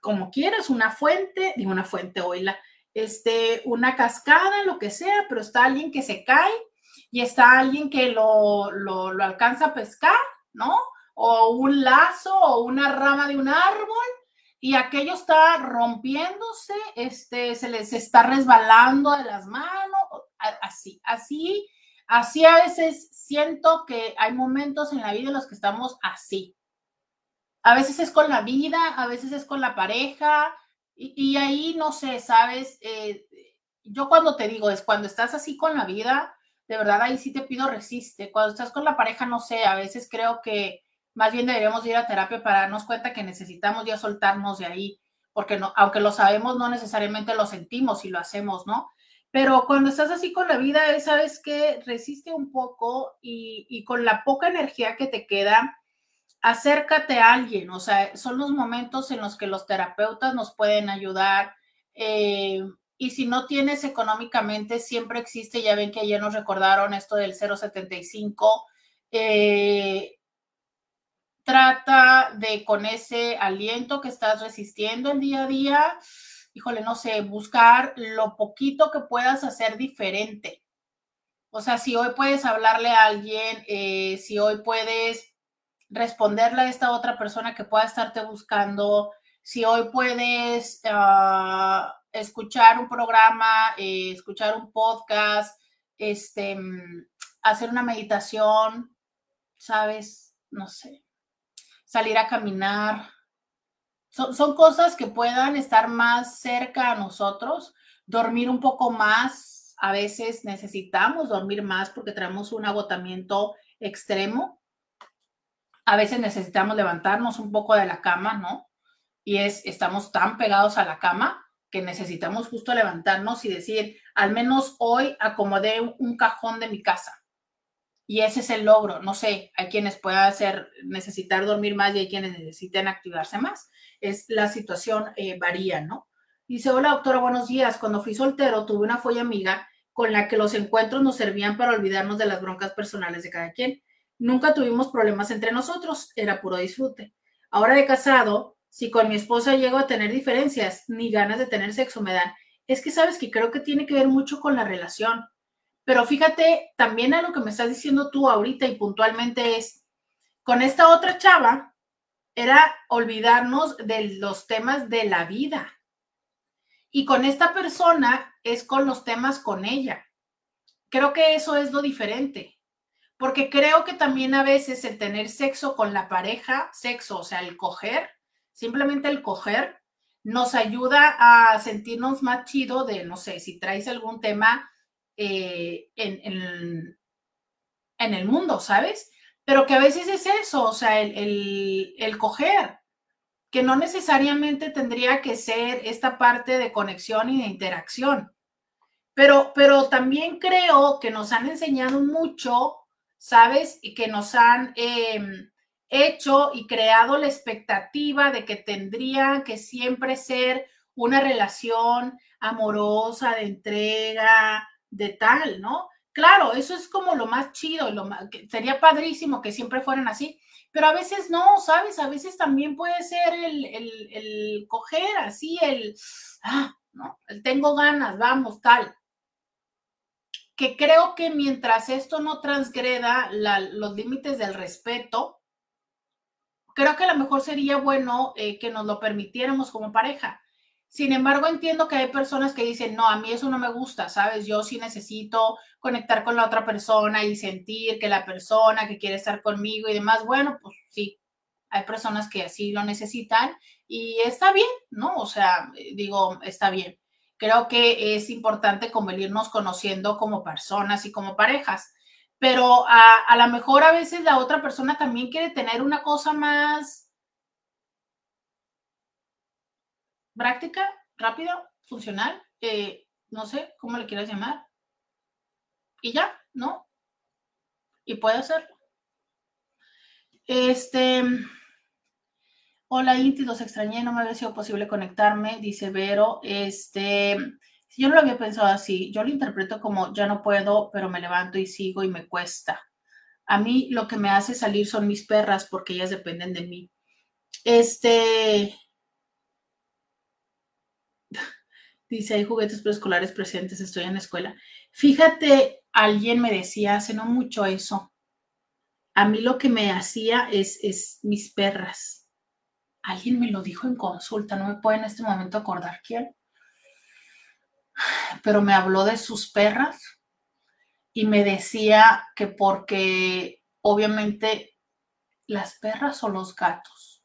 Speaker 2: como quieras, una fuente, digo una fuente, oíla, este, una cascada, lo que sea, pero está alguien que se cae y está alguien que lo, lo, lo alcanza a pescar, ¿no? O un lazo o una rama de un árbol y aquello está rompiéndose, este, se les está resbalando de las manos, así, así, así a veces siento que hay momentos en la vida en los que estamos así. A veces es con la vida, a veces es con la pareja, y, ahí no sé, sabes, eh, yo cuando te digo es cuando estás así con la vida, de verdad ahí sí te pido resiste. Cuando estás con la pareja, no sé, a veces creo que más bien deberíamos ir a terapia para darnos cuenta que necesitamos ya soltarnos de ahí, porque no, aunque lo sabemos, no necesariamente lo sentimos y lo hacemos, ¿no? Pero cuando estás así con la vida, sabes que resiste un poco y, con la poca energía que te queda, acércate a alguien. O sea, son los momentos en los que los terapeutas nos pueden ayudar. Eh, y si no tienes económicamente, siempre existe, ya ven que ayer nos recordaron esto del 075. Eh, trata de con ese aliento que estás resistiendo el día a día, híjole, no sé, buscar lo poquito que puedas hacer diferente. O sea, si hoy puedes hablarle a alguien, eh, si hoy puedes responderle a esta otra persona que pueda estarte buscando, si hoy puedes ah, escuchar un programa, eh, escuchar un podcast, este, hacer una meditación, ¿sabes? No sé, salir a caminar. Son, son cosas que puedan estar más cerca a nosotros, dormir un poco más. A veces necesitamos dormir más porque tenemos un agotamiento extremo. A veces necesitamos levantarnos un poco de la cama, ¿no? Y es, estamos tan pegados a la cama que necesitamos justo levantarnos y decir, al menos hoy acomodé un cajón de mi casa. Y ese es el logro. No sé, hay quienes puedan hacer, necesitar dormir más y hay quienes necesiten activarse más. Es la situación eh, varía, ¿no? Dice, hola doctora, buenos días. Cuando fui soltero tuve una folla amiga con la que los encuentros nos servían para olvidarnos de las broncas personales de cada quien. Nunca tuvimos problemas entre nosotros, era puro disfrute. Ahora de casado, si con mi esposa llego a tener diferencias ni ganas de tener sexo me dan, es que sabes que creo que tiene que ver mucho con la relación. Pero fíjate, también a lo que me estás diciendo tú ahorita y puntualmente es, con esta otra chava, era olvidarnos de los temas de la vida. Y con esta persona es con los temas con ella. Creo que eso es lo diferente. Porque creo que también a veces el tener sexo con la pareja, sexo, o sea, el coger, simplemente el coger, nos ayuda a sentirnos más chido de, no sé, si traes algún tema eh, en, en, el mundo, ¿sabes? Pero que a veces es eso, o sea, el, el, coger, que no necesariamente tendría que ser esta parte de conexión y de interacción. Pero, pero también creo que nos han enseñado mucho, ¿sabes? Y que nos han em, hecho y creado la expectativa de que tendría que siempre ser una relación amorosa, de entrega, de tal, ¿no? Claro, eso es como lo más chido, lo más, sería padrísimo que siempre fueran así, pero a veces no, ¿sabes? A veces también puede ser el, el, coger así, el, ah, ¿no? El tengo ganas, vamos, tal. Que creo que mientras esto no transgreda los límites del respeto, creo que a lo mejor sería bueno eh, que nos lo permitiéramos como pareja. Sin embargo, entiendo que hay personas que dicen, no, a mí eso no me gusta, ¿sabes? Yo sí necesito conectar con la otra persona y sentir que la persona que quiere estar conmigo y demás, bueno, pues sí, hay personas que así lo necesitan y está bien, ¿no? O sea, digo, está bien. Creo que es importante convenirnos conociendo como personas y como parejas, pero a, a lo mejor a veces la otra persona también quiere tener una cosa más práctica, rápida, funcional, eh, no sé cómo le quieras llamar. Y ya, ¿no? Y puede hacerlo. Este. Hola, Inti, los extrañé, no me había sido posible conectarme, dice Vero. Este, yo no lo había pensado así, yo lo interpreto como ya no puedo, pero me levanto y sigo y me cuesta. A mí lo que me hace salir son mis perras porque ellas dependen de mí. Este, Dice, hay juguetes preescolares presentes, estoy en la escuela. Fíjate, alguien me decía hace no mucho eso. A mí lo que me hacía es, es mis perras. Alguien me lo dijo en consulta, no me puedo en este momento acordar quién. Pero me habló de sus perras y me decía que porque obviamente las perras o los gatos.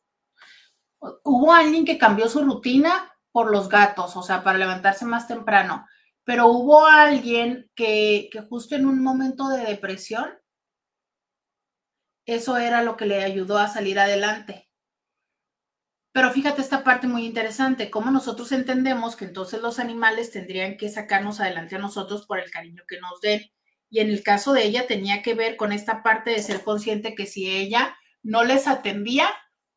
Speaker 2: Hubo alguien que cambió su rutina por los gatos, o sea, para levantarse más temprano. Pero hubo alguien que, que justo en un momento de depresión, eso era lo que le ayudó a salir adelante. Pero fíjate esta parte muy interesante, cómo nosotros entendemos que entonces los animales tendrían que sacarnos adelante a nosotros por el cariño que nos den. Y en el caso de ella tenía que ver con esta parte de ser consciente que si ella no les atendía,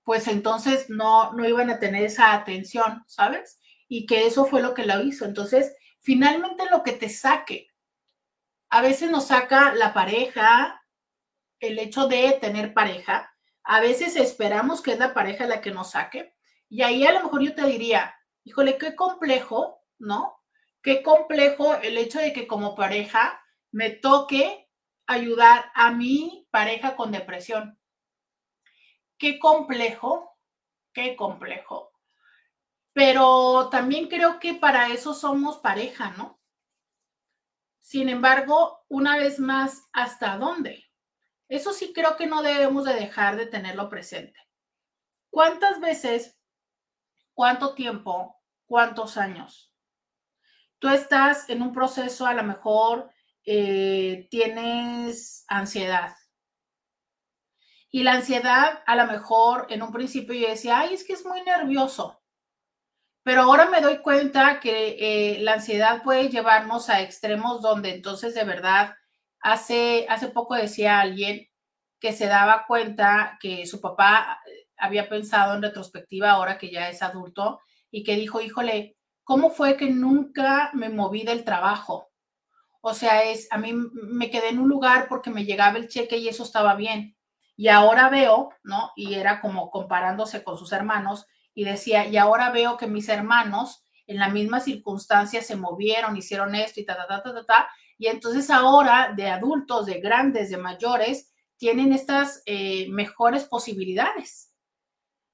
Speaker 2: pues entonces no, no iban a tener esa atención, ¿sabes? Y que eso fue lo que la hizo. Entonces, finalmente lo que te saque, a veces nos saca la pareja, el hecho de tener pareja, A veces esperamos que es la pareja la que nos saque y ahí a lo mejor yo te diría, híjole, qué complejo, ¿no? Qué complejo el hecho de que como pareja me toque ayudar a mi pareja con depresión. Qué complejo, qué complejo. Pero también creo que para eso somos pareja, ¿no? Sin embargo, una vez más, ¿hasta dónde? Eso sí creo que no debemos de dejar de tenerlo presente. ¿Cuántas veces, cuánto tiempo, cuántos años? Tú estás en un proceso, a lo mejor eh, tienes ansiedad. Y la ansiedad, a lo mejor en un principio yo decía, ay, es que es muy nervioso. Pero ahora me doy cuenta que eh, la ansiedad puede llevarnos a extremos donde entonces de verdad, hace, hace poco decía alguien que se daba cuenta que su papá eh, había pensado en retrospectiva ahora que ya es adulto y que dijo, híjole, ¿cómo fue que nunca me moví del trabajo? O sea, es, a mí me quedé en un lugar porque me llegaba el cheque y eso estaba bien. Y ahora veo, ¿no? Y era como comparándose con sus hermanos, y decía, y ahora veo que mis hermanos en la misma circunstancia se movieron, hicieron esto y ta, ta, ta, ta, ta, ta. Y entonces ahora de adultos, de grandes, de mayores, tienen estas eh, mejores posibilidades.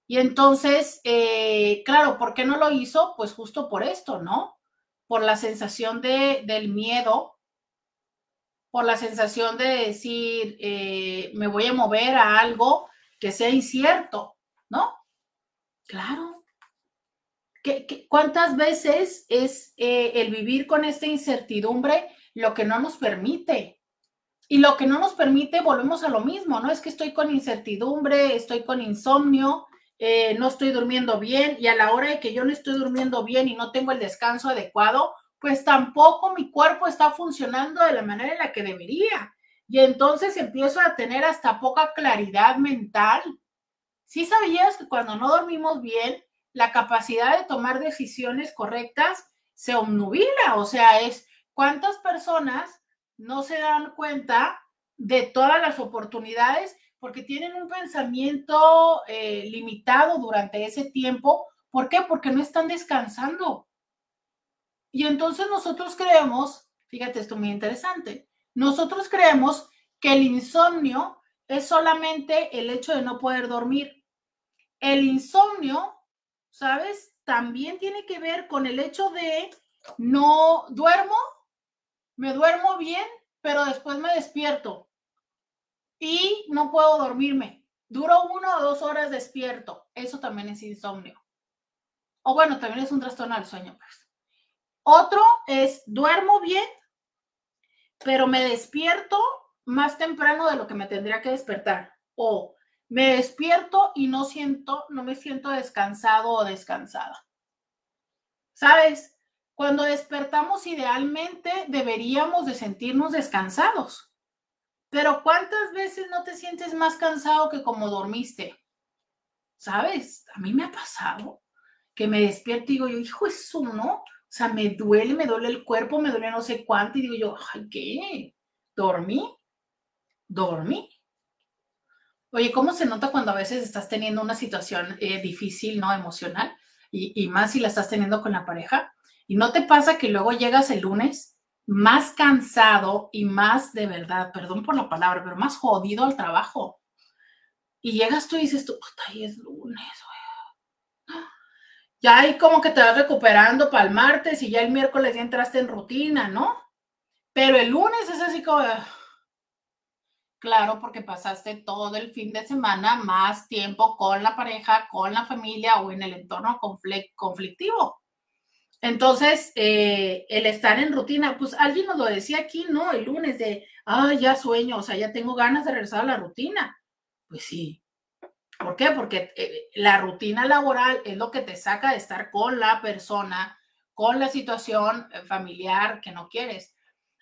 Speaker 2: Y entonces, eh, claro, ¿por qué no lo hizo? Pues justo por esto, ¿no? Por la sensación de, del miedo, por la sensación de decir, eh, me voy a mover a algo que sea incierto, ¿no? Claro. ¿Qué, cuántas veces es el vivir con esta incertidumbre lo que no nos permite? Y lo que no nos permite, volvemos a lo mismo, ¿no? Es que estoy con incertidumbre, estoy con insomnio, eh, no estoy durmiendo bien y a la hora de que yo no estoy durmiendo bien y no tengo el descanso adecuado, pues tampoco mi cuerpo está funcionando de la manera en la que debería. Y entonces empiezo a tener hasta poca claridad mental, ¿Sí sabías que cuando no dormimos bien, la capacidad de tomar decisiones correctas se obnubila? O sea, es cuántas personas no se dan cuenta de todas las oportunidades porque tienen un pensamiento eh, limitado durante ese tiempo. ¿Por qué? Porque no están descansando. Y entonces nosotros creemos, fíjate esto muy interesante, nosotros creemos que el insomnio es solamente el hecho de no poder dormir. El insomnio, ¿sabes? También tiene que ver con el hecho de no duermo, me duermo bien, pero después me despierto y no puedo dormirme. Duro una o dos horas despierto. Eso también es insomnio. O bueno, también es un trastorno del sueño. Pues. Otro es duermo bien, pero me despierto más temprano de lo que me tendría que despertar. O me despierto y no siento, no me siento descansado o descansada. ¿Sabes? Cuando despertamos idealmente deberíamos de sentirnos descansados. Pero ¿cuántas veces no te sientes más cansado que como dormiste? ¿Sabes? A mí me ha pasado que me despierto y digo yo, hijo, eso no. O sea, me duele, me duele el cuerpo, me duele no sé cuánto y digo yo, ay, ¿qué? ¿Dormí? ¿Dormí? Oye, ¿cómo se nota cuando a veces estás teniendo una situación eh, difícil, ¿no? Emocional, y, más si la estás teniendo con la pareja. Y no te pasa que luego llegas el lunes más cansado y más de verdad, perdón por la palabra, pero más jodido al trabajo. Y llegas tú y dices tú, ahí es lunes, Ya ahí como que te vas recuperando para el martes y ya el miércoles ya entraste en rutina, ¿no? Pero el lunes es así como, Claro, porque pasaste todo el fin de semana más tiempo con la pareja, con la familia o en el entorno conflictivo. Entonces, eh, el estar en rutina, pues alguien nos lo decía aquí, ¿no? El lunes de, ah, ya sueño, o sea, ya tengo ganas de regresar a la rutina. Pues sí. ¿Por qué? Porque eh, la rutina laboral es lo que te saca de estar con la persona, con la situación eh, familiar que no quieres.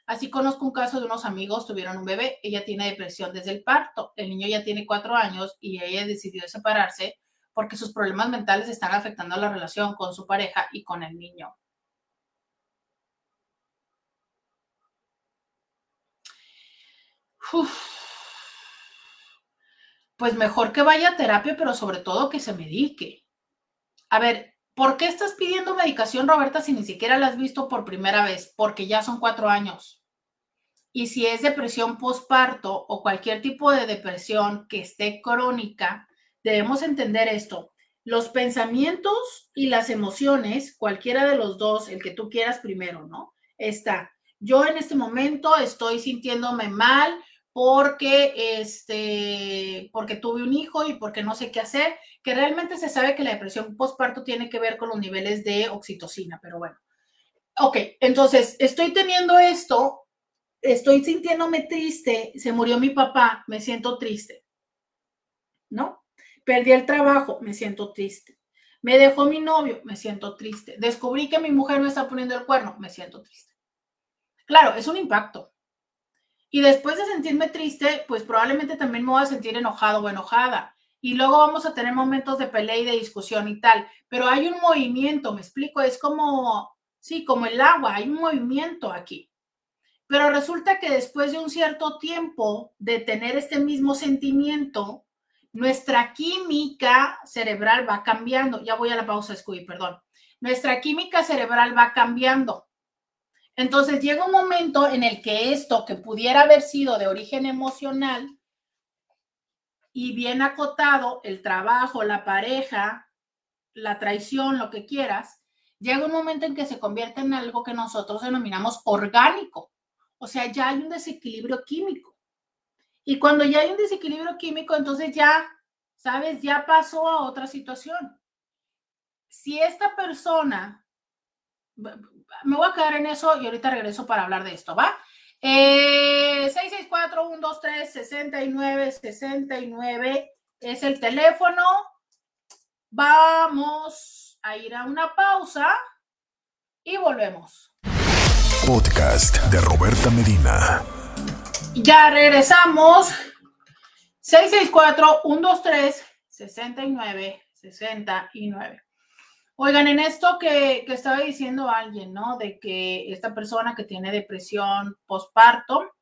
Speaker 2: Así conozco un caso de unos amigos, tuvieron un bebé, ella tiene depresión desde el parto, el niño ya tiene cuatro años y ella decidió separarse porque sus problemas mentales están afectando la relación con su pareja y con el niño. pues mejor que vaya a terapia, pero sobre todo que se medique. A ver, ¿por qué estás pidiendo medicación, Roberta, si ni siquiera la has visto por primera vez? Porque ya son cuatro años. Y si es depresión postparto o cualquier tipo de depresión que esté crónica, debemos entender esto. Los pensamientos y las emociones, cualquiera de los dos, el que tú quieras primero, ¿no? Está, yo en este momento estoy sintiéndome mal porque este porque tuve un hijo y porque no sé qué hacer, que realmente se sabe que la depresión postparto tiene que ver con los niveles de oxitocina, pero bueno. Ok, entonces estoy teniendo esto, estoy sintiéndome triste, se murió mi papá, me siento triste. ¿No? Perdí el trabajo, me siento triste. Me dejó mi novio, me siento triste. Descubrí que mi mujer me está poniendo el cuerno, me siento triste. Claro, es un impacto. Y después de sentirme triste, pues probablemente también me voy a sentir enojado o enojada. Y luego vamos a tener momentos de pelea y de discusión y tal. Pero hay un movimiento, me explico, es como, sí, como el agua, hay un movimiento aquí. Pero resulta que después de un cierto tiempo de tener este mismo sentimiento, nuestra química cerebral va cambiando. Ya voy a la pausa, Scooby, perdón. Nuestra química cerebral va cambiando. Entonces llega un momento en el que esto que pudiera haber sido de origen emocional y bien acotado, el trabajo, la pareja, la traición, lo que quieras, llega un momento en que se convierte en algo que nosotros denominamos orgánico. O sea, ya hay un desequilibrio químico. Y cuando ya hay un desequilibrio químico, entonces ya, sabes, ya pasó a otra situación. Si esta persona me voy a quedar en eso y ahorita regreso para hablar de esto, ¿va? Eh, 664-123-69-69 es el teléfono. Vamos a ir a una pausa y volvemos.
Speaker 1: Podcast de Roberta Medina.
Speaker 2: Ya regresamos. 664-123-69-69. Oigan, en esto que, estaba diciendo alguien, ¿no? De que esta persona que tiene depresión postparto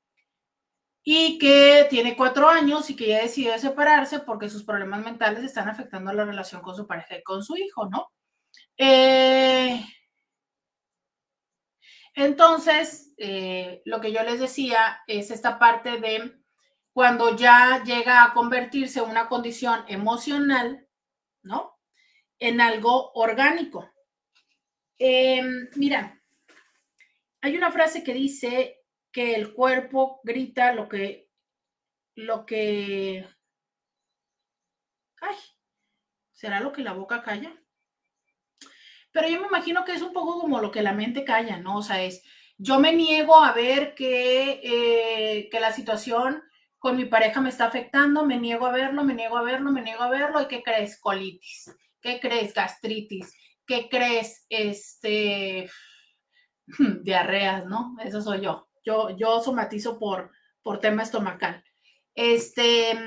Speaker 2: y que tiene cuatro años y que ya decidió separarse porque sus problemas mentales están afectando la relación con su pareja y con su hijo, ¿no? Eh, entonces, eh, lo que yo les decía es esta parte de cuando ya llega a convertirse una condición emocional, ¿no? en algo orgánico. Em, mira, hay una frase que dice que el cuerpo grita lo que, lo que, ay, ¿será lo que la boca calla? Pero yo me imagino que es un poco como lo que la mente calla, ¿no? O sea, es, yo me niego a ver que, eh, que la situación con mi pareja me está afectando, me niego a verlo, me niego a verlo, me niego a verlo, ¿y qué crees? Colitis. ¿Qué crees? Gastritis. ¿Qué crees? Este, <laughs> diarreas, ¿no? Eso soy yo. Yo, yo somatizo por, por tema estomacal. Este,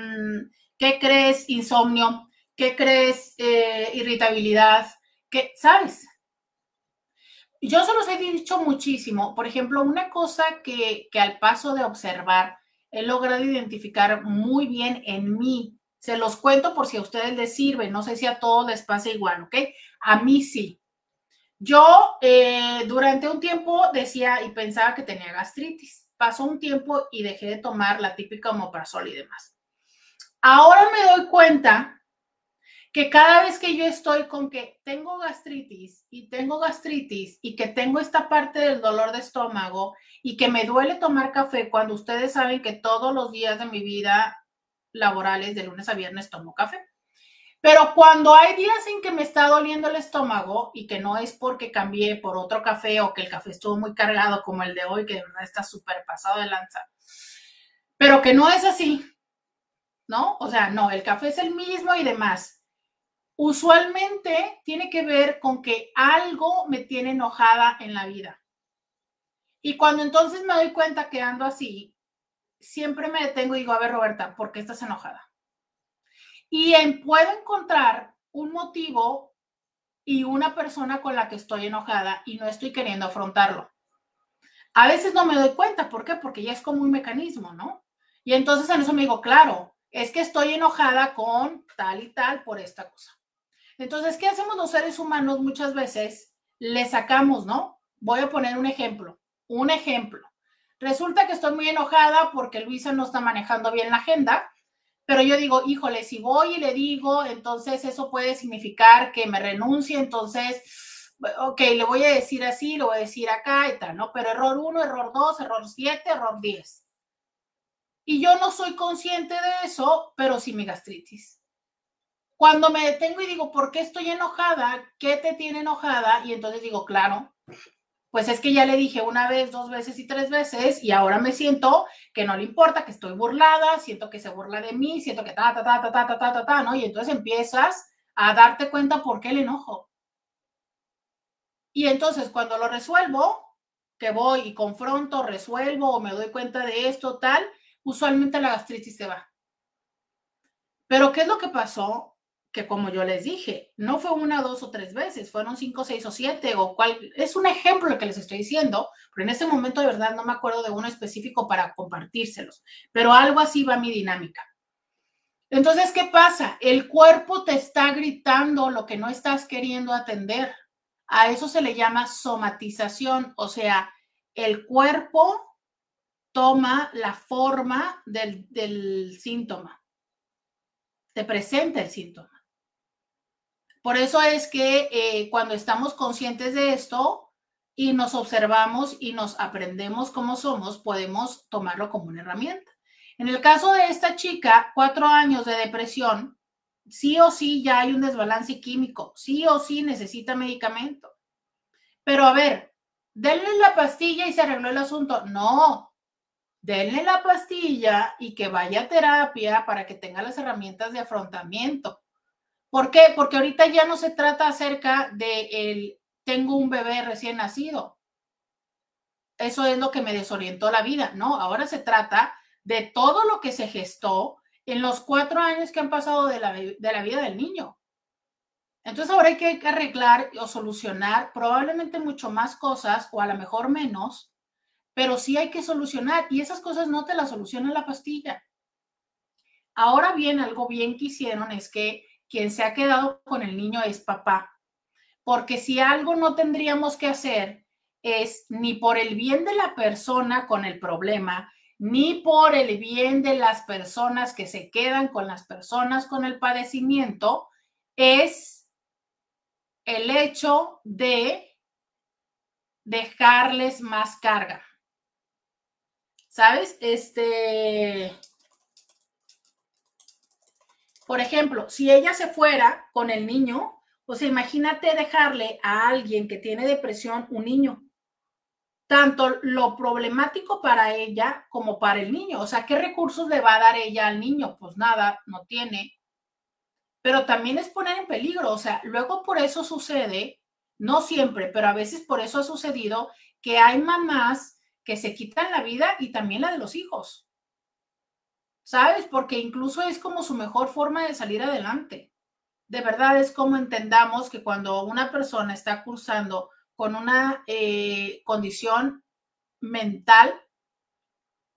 Speaker 2: ¿qué crees? Insomnio. ¿Qué crees? Eh, irritabilidad. ¿Qué, sabes? Yo se los he dicho muchísimo. Por ejemplo, una cosa que, que al paso de observar he logrado identificar muy bien en mí se los cuento por si a ustedes les sirve. No sé si a todos les pasa igual, ¿ok? A mí sí. Yo eh, durante un tiempo decía y pensaba que tenía gastritis. Pasó un tiempo y dejé de tomar la típica omeprazol y demás. Ahora me doy cuenta que cada vez que yo estoy con que tengo gastritis y tengo gastritis y que tengo esta parte del dolor de estómago y que me duele tomar café cuando ustedes saben que todos los días de mi vida laborales de lunes a viernes tomo café. Pero cuando hay días en que me está doliendo el estómago y que no es porque cambié por otro café o que el café estuvo muy cargado como el de hoy, que de verdad está súper pasado de lanza, pero que no es así, ¿no? O sea, no, el café es el mismo y demás. Usualmente tiene que ver con que algo me tiene enojada en la vida. Y cuando entonces me doy cuenta que ando así, siempre me detengo y digo, a ver, Roberta, ¿por qué estás enojada? Y en, puedo encontrar un motivo y una persona con la que estoy enojada y no estoy queriendo afrontarlo. A veces no me doy cuenta, ¿por qué? Porque ya es como un mecanismo, ¿no? Y entonces en eso me digo, claro, es que estoy enojada con tal y tal por esta cosa. Entonces, ¿qué hacemos los seres humanos muchas veces? Le sacamos, ¿no? Voy a poner un ejemplo, un ejemplo. Resulta que estoy muy enojada porque Luisa no está manejando bien la agenda, pero yo digo, híjole, si voy y le digo, entonces eso puede significar que me renuncie, entonces, ok, le voy a decir así, lo voy a decir acá y tal, ¿no? Pero error 1, error 2, error 7, error 10. Y yo no soy consciente de eso, pero sí mi gastritis. Cuando me detengo y digo, ¿por qué estoy enojada? ¿Qué te tiene enojada? Y entonces digo, claro, pues es que ya le dije una vez, dos veces y tres veces y ahora me siento que no le importa, que estoy burlada, siento que se burla de mí, siento que ta, ta, ta, ta, ta, ta, ta, ta, ¿no? Y entonces empiezas a darte cuenta por qué el enojo. Y entonces cuando lo resuelvo, que voy y confronto, resuelvo o me doy cuenta de esto, tal, usualmente la gastritis se va. Pero ¿qué es lo que pasó? Que como yo les dije, no fue una, dos o tres veces, fueron cinco, seis o siete, o cual, es un ejemplo lo que les estoy diciendo, pero en este momento de verdad no me acuerdo de uno específico para compartírselos, pero algo así va mi dinámica. Entonces, ¿qué pasa? El cuerpo te está gritando lo que no estás queriendo atender. A eso se le llama somatización, o sea, el cuerpo toma la forma del, del síntoma, te presenta el síntoma. Por eso es que eh, cuando estamos conscientes de esto y nos observamos y nos aprendemos cómo somos, podemos tomarlo como una herramienta. En el caso de esta chica, cuatro años de depresión, sí o sí ya hay un desbalance químico, sí o sí necesita medicamento. Pero a ver, denle la pastilla y se arregló el asunto. No, denle la pastilla y que vaya a terapia para que tenga las herramientas de afrontamiento. ¿Por qué? Porque ahorita ya no se trata acerca de el tengo un bebé recién nacido. Eso es lo que me desorientó la vida, ¿no? Ahora se trata de todo lo que se gestó en los cuatro años que han pasado de la, de la vida del niño. Entonces ahora hay que arreglar o solucionar probablemente mucho más cosas o a lo mejor menos, pero sí hay que solucionar y esas cosas no te las soluciona la pastilla. Ahora bien, algo bien que hicieron es que quien se ha quedado con el niño es papá. Porque si algo no tendríamos que hacer es ni por el bien de la persona con el problema, ni por el bien de las personas que se quedan con las personas con el padecimiento, es el hecho de dejarles más carga. ¿Sabes? Este, por ejemplo, si ella se fuera con el niño, pues imagínate dejarle a alguien que tiene depresión un niño. Tanto lo problemático para ella como para el niño. O sea, ¿qué recursos le va a dar ella al niño? Pues nada, no tiene. Pero también es poner en peligro. O sea, luego por eso sucede, no siempre, pero a veces por eso ha sucedido que hay mamás que se quitan la vida y también la de los hijos. ¿Sabes? Porque incluso es como su mejor forma de salir adelante. De verdad es como entendamos que cuando una persona está cursando con una eh, condición mental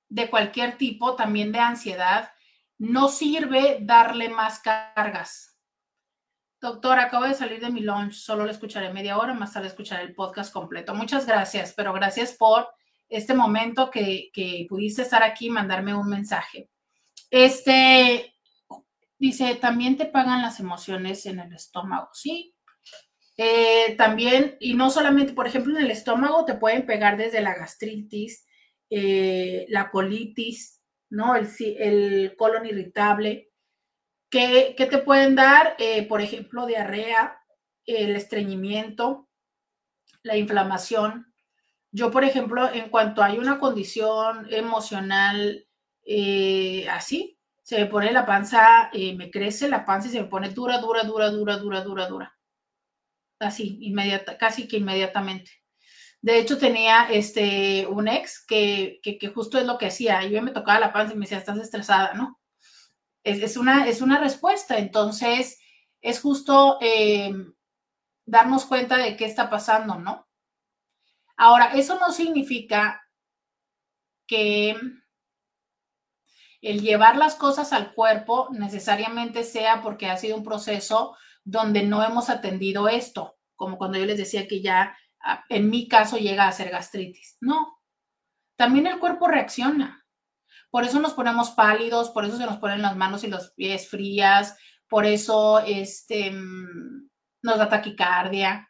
Speaker 2: de cualquier tipo, también de ansiedad, no sirve darle más cargas. Doctor, acabo de salir de mi lunch, solo le escucharé media hora, más tarde escucharé el podcast completo. Muchas gracias, pero gracias por este momento que, que pudiste estar aquí y mandarme un mensaje. Este, dice, también te pagan las emociones en el estómago, ¿sí? Eh, también, y no solamente, por ejemplo, en el estómago te pueden pegar desde la gastritis, eh, la colitis, ¿no? El, el colon irritable. ¿Qué, te pueden dar? Eh, por ejemplo, diarrea, el estreñimiento, la inflamación. Yo, por ejemplo, en cuanto hay una condición emocional eh, así, se me pone la panza, eh, me crece la panza y se me pone dura, dura, dura, dura, dura, dura, dura. Así, inmediata, casi que inmediatamente. De hecho, tenía este, un ex que, que, justo es lo que hacía. Yo me tocaba la panza y me decía, estás estresada, ¿no? Es, una, es una respuesta. Entonces, es justo eh, darnos cuenta de qué está pasando, ¿no? Ahora, eso no significa que el llevar las cosas al cuerpo necesariamente sea porque ha sido un proceso donde no hemos atendido esto, como cuando yo les decía que ya ah, en mi caso llega a ser gastritis. No, también el cuerpo reacciona. Por eso nos ponemos pálidos, por eso se nos ponen las manos y los pies frías, por eso este, mm, nos da taquicardia.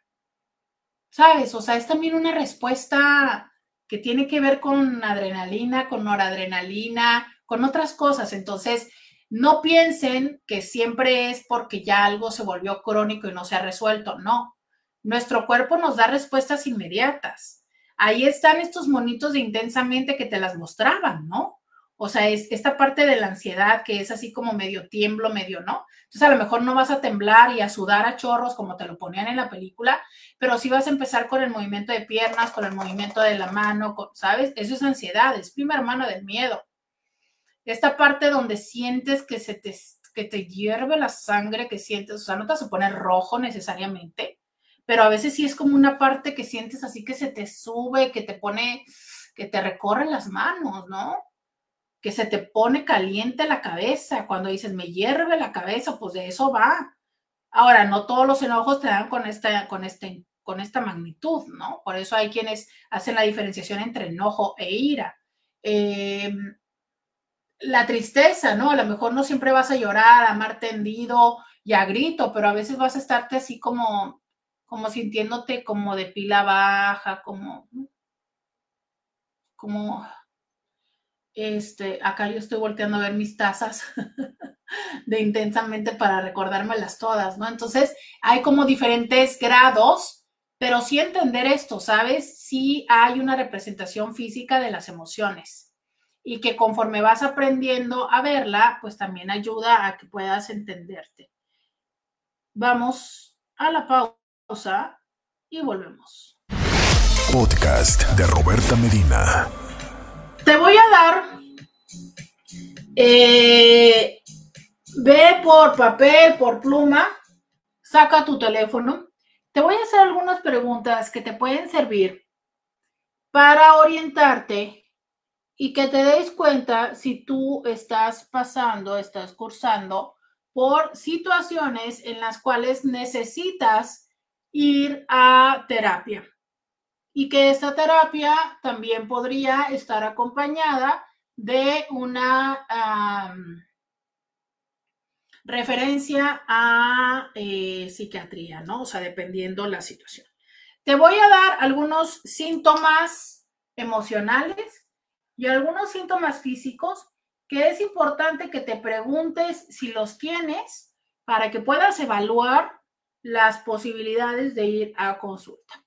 Speaker 2: ¿Sabes? O sea, es también una respuesta que tiene que ver con adrenalina, con noradrenalina, con otras cosas. Entonces, no piensen que siempre es porque ya algo se volvió crónico y no se ha resuelto. No, nuestro cuerpo nos da respuestas inmediatas. Ahí están estos monitos de intensamente que te las mostraban, ¿no? O sea, es esta parte de la ansiedad que es así como medio tiemblo, medio no. Entonces, a lo mejor no vas a temblar y a sudar a chorros como te lo ponían en la película, pero sí vas a empezar con el movimiento de piernas, con el movimiento de la mano, ¿sabes? Eso es ansiedad, es prima hermana del miedo. Esta parte donde sientes que se te, que te hierve la sangre, que sientes, o sea, no te vas a poner rojo necesariamente, pero a veces sí es como una parte que sientes así que se te sube, que te pone, que te recorre las manos, ¿no? que se te pone caliente la cabeza. Cuando dices, me hierve la cabeza, pues de eso va. Ahora, no todos los enojos te dan con esta, con este, con esta magnitud, ¿no? Por eso hay quienes hacen la diferenciación entre enojo e ira. Em, la tristeza, ¿no? A lo mejor no siempre vas a llorar, a amar tendido y a grito, pero a veces vas a estarte así como, como sintiéndote como de pila baja, como, como este, acá yo estoy volteando a ver mis tazas <laughs> de intensamente para recordármelas todas, ¿no? Entonces, hay como diferentes grados, pero sí entender esto, ¿sabes? Sí hay una representación física de las emociones y que conforme vas aprendiendo a verla, pues también ayuda a que puedas entenderte. Vamos a la pausa y volvemos.
Speaker 1: Podcast de Roberta Medina.
Speaker 2: Te voy a dar, eh, ve por papel, por pluma, saca tu teléfono. Te voy a hacer algunas preguntas que te pueden servir para orientarte y que te des cuenta si tú estás pasando, estás cursando por situaciones en las cuales necesitas ir a terapia y que esta terapia también podría estar acompañada de una referencia a eh, psiquiatría, ¿no? O sea, dependiendo la situación. Te voy a dar algunos síntomas emocionales y algunos síntomas físicos que es importante que te preguntes si los tienes para que puedas evaluar las posibilidades de ir a consulta.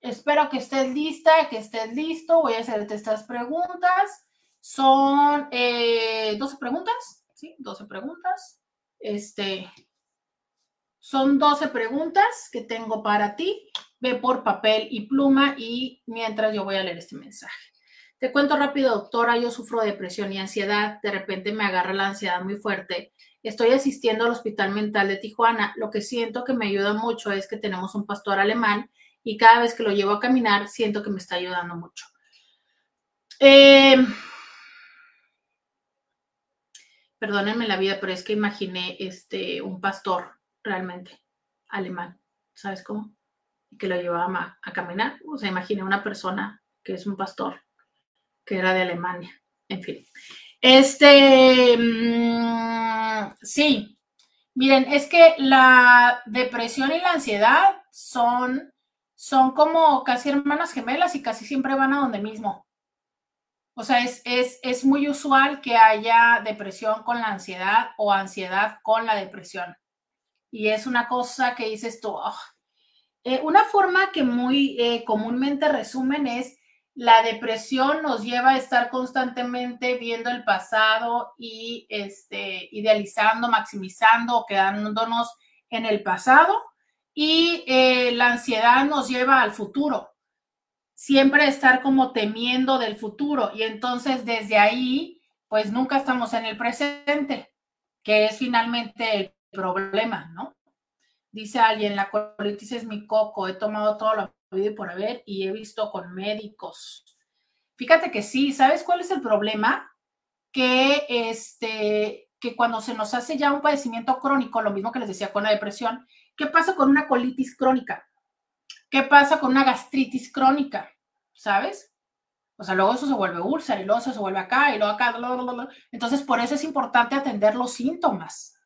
Speaker 2: Espero que estés lista, que estés listo. Voy a hacerte estas preguntas. Son 12 eh, preguntas, ¿sí? 12 preguntas. Este, son 12 preguntas que tengo para ti. Ve por papel y pluma y mientras yo voy a leer este mensaje. Te cuento rápido, doctora, yo sufro depresión y ansiedad. De repente me agarra la ansiedad muy fuerte. Estoy asistiendo al Hospital Mental de Tijuana. Lo que siento que me ayuda mucho es que tenemos un pastor alemán y cada vez que lo llevo a caminar siento que me está ayudando mucho. Em, perdónenme la vida, pero es que imaginé este, un pastor realmente alemán, ¿sabes cómo? Que lo llevaba a, caminar. O sea, imaginé una persona que es un pastor que era de Alemania. En fin. Este, mm, sí, miren, es que la depresión y la ansiedad son son como casi hermanas gemelas y casi siempre van a donde mismo. O sea, es, es, muy usual que haya depresión con la ansiedad o ansiedad con la depresión. Y es una cosa que dices tú, ah". eh, una forma que muy eh, comúnmente resumen es la depresión nos lleva a estar constantemente viendo el pasado y este, idealizando, maximizando o quedándonos en el pasado y eh, la ansiedad nos lleva al futuro, siempre estar como temiendo del futuro y entonces desde ahí, pues nunca estamos en el presente, que es finalmente el problema, ¿no? Dice alguien, la colitis es mi coco, he tomado todo lo vida por haber y he visto con médicos. Fíjate que sí, ¿sabes cuál es el problema? que, este, que cuando se nos hace ya un padecimiento crónico, lo mismo que les decía con la depresión, ¿qué pasa con una colitis crónica? ¿Qué pasa con una gastritis crónica? ¿Sabes? O sea, luego eso se vuelve úlcera y luego eso se vuelve acá y luego acá. Entonces, por eso es importante atender los síntomas,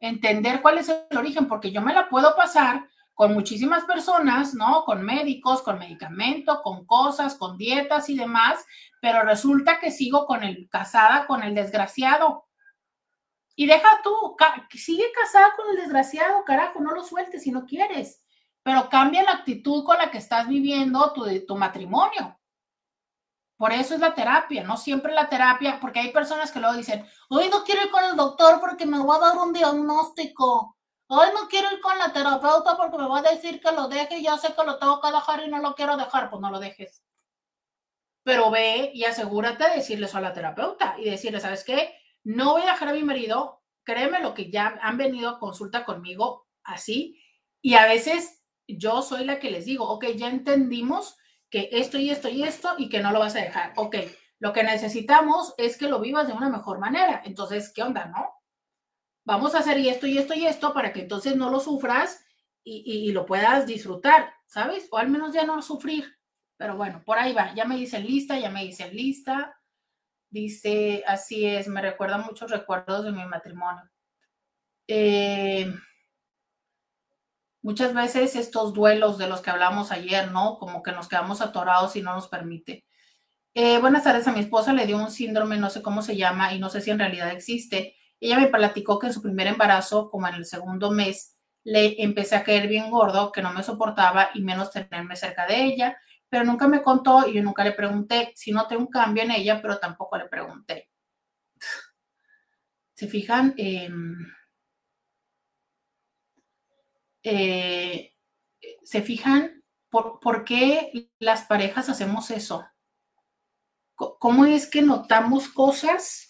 Speaker 2: entender cuál es el origen, porque yo me la puedo pasar con muchísimas personas, ¿no? Con médicos, con medicamento, con cosas, con dietas y demás, pero resulta que sigo con el casada con el desgraciado. Y deja tú, sigue casada con el desgraciado, carajo, no lo sueltes si no quieres, pero cambia la actitud con la que estás viviendo tu, tu matrimonio. Por eso es la terapia, no siempre la terapia, porque hay personas que luego dicen, hoy no quiero ir con el doctor porque me va a dar un diagnóstico. Hoy no quiero ir con la terapeuta porque me va a decir que lo deje y ya sé que lo tengo que dejar y no lo quiero dejar, pues no lo dejes. Pero ve y asegúrate de decirle eso a la terapeuta y decirle, ¿sabes qué? No voy a dejar a mi marido, créeme lo que ya han venido a consulta conmigo así y a veces yo soy la que les digo, ok, ya entendimos que esto y esto y esto y que no lo vas a dejar. Ok, lo que necesitamos es que lo vivas de una mejor manera. Entonces, ¿qué onda, no? Vamos a hacer esto y esto y esto para que entonces no lo sufras y, lo puedas disfrutar, ¿sabes? O al menos ya no sufrir. Pero bueno, por ahí va. Ya me dicen lista, ya me dicen lista. Dice, así es, me recuerda muchos recuerdos de mi matrimonio. Eh, muchas veces estos duelos de los que hablamos ayer, ¿no? Como que nos quedamos atorados y no nos permite. Eh, buenas tardes, a mi esposa le dio un síndrome, no sé cómo se llama y no sé si en realidad existe. Ella me platicó que en su primer embarazo, como en el segundo mes, le empecé a caer bien gordo, que no me soportaba y menos tenerme cerca de ella, pero nunca me contó y yo nunca le pregunté si noté un cambio en ella, pero tampoco le pregunté. ¿Se fijan? Em, eh, ¿Se fijan por, por qué las parejas hacemos eso? ¿Cómo es que notamos cosas?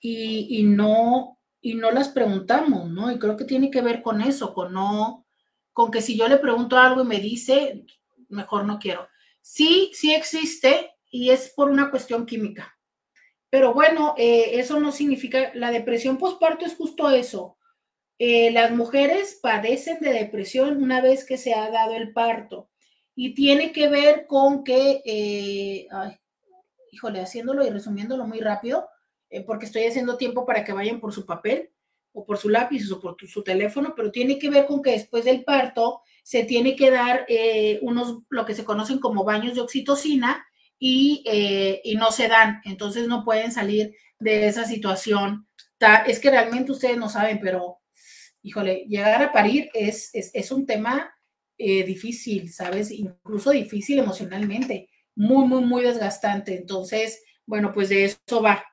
Speaker 2: Y, no, y no las preguntamos, ¿no? Y creo que tiene que ver con eso, con no, con que si yo le pregunto algo y me dice, mejor no quiero. Sí, sí existe y es por una cuestión química. Pero bueno, eh, eso no significa, la depresión postparto es justo eso. Eh, las mujeres padecen de depresión una vez que se ha dado el parto y tiene que ver con que, eh, híjole, haciéndolo y resumiéndolo muy rápido, eh, porque estoy haciendo tiempo para que vayan por su papel o por su lápiz o por su teléfono, pero tiene que ver con que después del parto se tiene que dar eh, unos, lo que se conocen como baños de oxitocina y, eh, y, no se dan, entonces no pueden salir de esa situación. Es que realmente ustedes no saben, pero híjole, llegar a parir es, es, es un tema difícil, ¿sabes? Incluso difícil emocionalmente, muy, muy, muy desgastante. Entonces, bueno, pues de eso va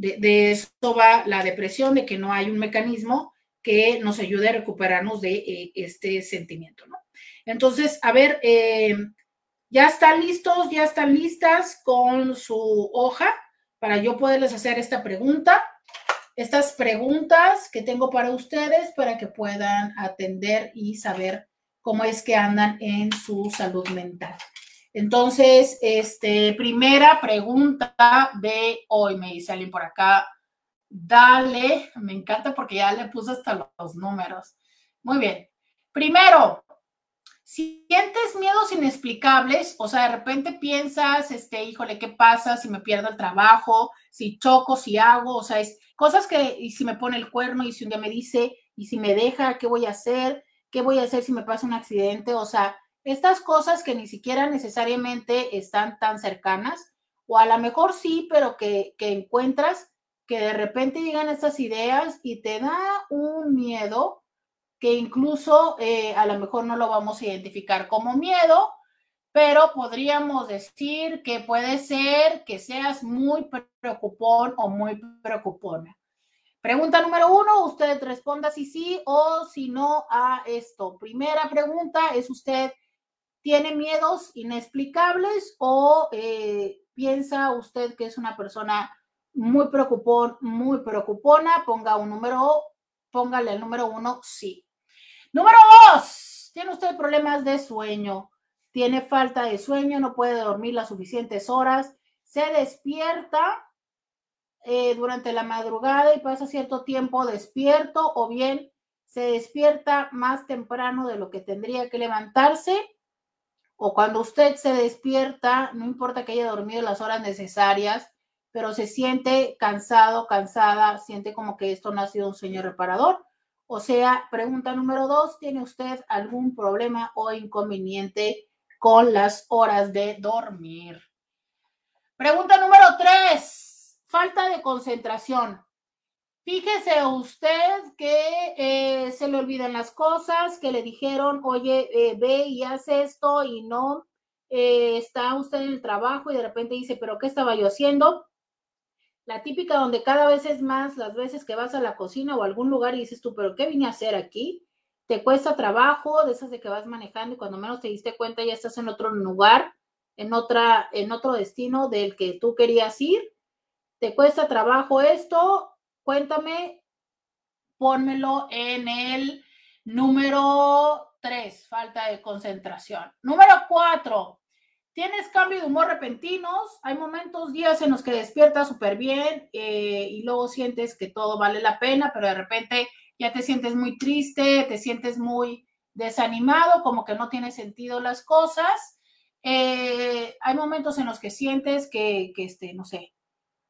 Speaker 2: de, esto va la depresión, de que no hay un mecanismo que nos ayude a recuperarnos de eh, este sentimiento, ¿no? Entonces, a ver, eh, ya están listos, ya están listas con su hoja para yo poderles hacer esta pregunta, estas preguntas que tengo para ustedes para que puedan atender y saber cómo es que andan en su salud mental. Entonces, este, primera pregunta de hoy, me dice alguien por acá. Dale, me encanta porque ya le puse hasta los números. Muy bien. Primero, si sientes miedos inexplicables, o sea, de repente piensas, este, híjole, ¿qué pasa si me pierdo el trabajo? Si choco, si hago, o sea, es cosas que, y si me pone el cuerno, y si un día me dice, y si me deja, ¿qué voy a hacer? ¿Qué voy a hacer si me pasa un accidente? O sea, estas cosas que ni siquiera necesariamente están tan cercanas, o a lo mejor sí, pero que, encuentras que de repente llegan estas ideas y te da un miedo que incluso eh, a lo mejor no lo vamos a identificar como miedo, pero podríamos decir que puede ser que seas muy preocupón o muy preocupona. Pregunta número uno, usted responda si sí o si no a esto. Primera pregunta, ¿es usted tiene miedos inexplicables o eh, piensa usted que es una persona muy preocupón, muy preocupona, ponga un número, póngale el número uno, sí. Número dos, tiene usted problemas de sueño, tiene falta de sueño, no puede dormir las suficientes horas, se despierta eh, durante la madrugada y pasa cierto tiempo despierto o bien se despierta más temprano de lo que tendría que levantarse o cuando usted se despierta, no importa que haya dormido las horas necesarias, pero se siente cansado, cansada, siente como que esto no ha sido un sueño reparador. O sea, pregunta número dos, ¿tiene usted algún problema o inconveniente con las horas de dormir? Pregunta número tres, falta de concentración. Fíjese usted que eh, se le olvidan las cosas, que le dijeron, oye, eh, ve y haz esto y no eh, está usted en el trabajo y de repente dice, pero ¿qué estaba yo haciendo? La típica donde cada vez es más las veces que vas a la cocina o a algún lugar y dices tú, pero ¿qué vine a hacer aquí? Te cuesta trabajo, de esas de que vas manejando y cuando menos te diste cuenta ya estás en otro lugar, en, otra, en otro destino del que tú querías ir. Te cuesta trabajo esto, Cuéntame, pónmelo en el número 3, falta de concentración. Número 4, tienes cambio de humor repentinos. Hay momentos, días en los que despiertas súper bien eh, y luego sientes que todo vale la pena, pero de repente ya te sientes muy triste, te sientes muy desanimado, como que no tiene sentido las cosas. Eh, hay momentos en los que sientes que, que este, no sé,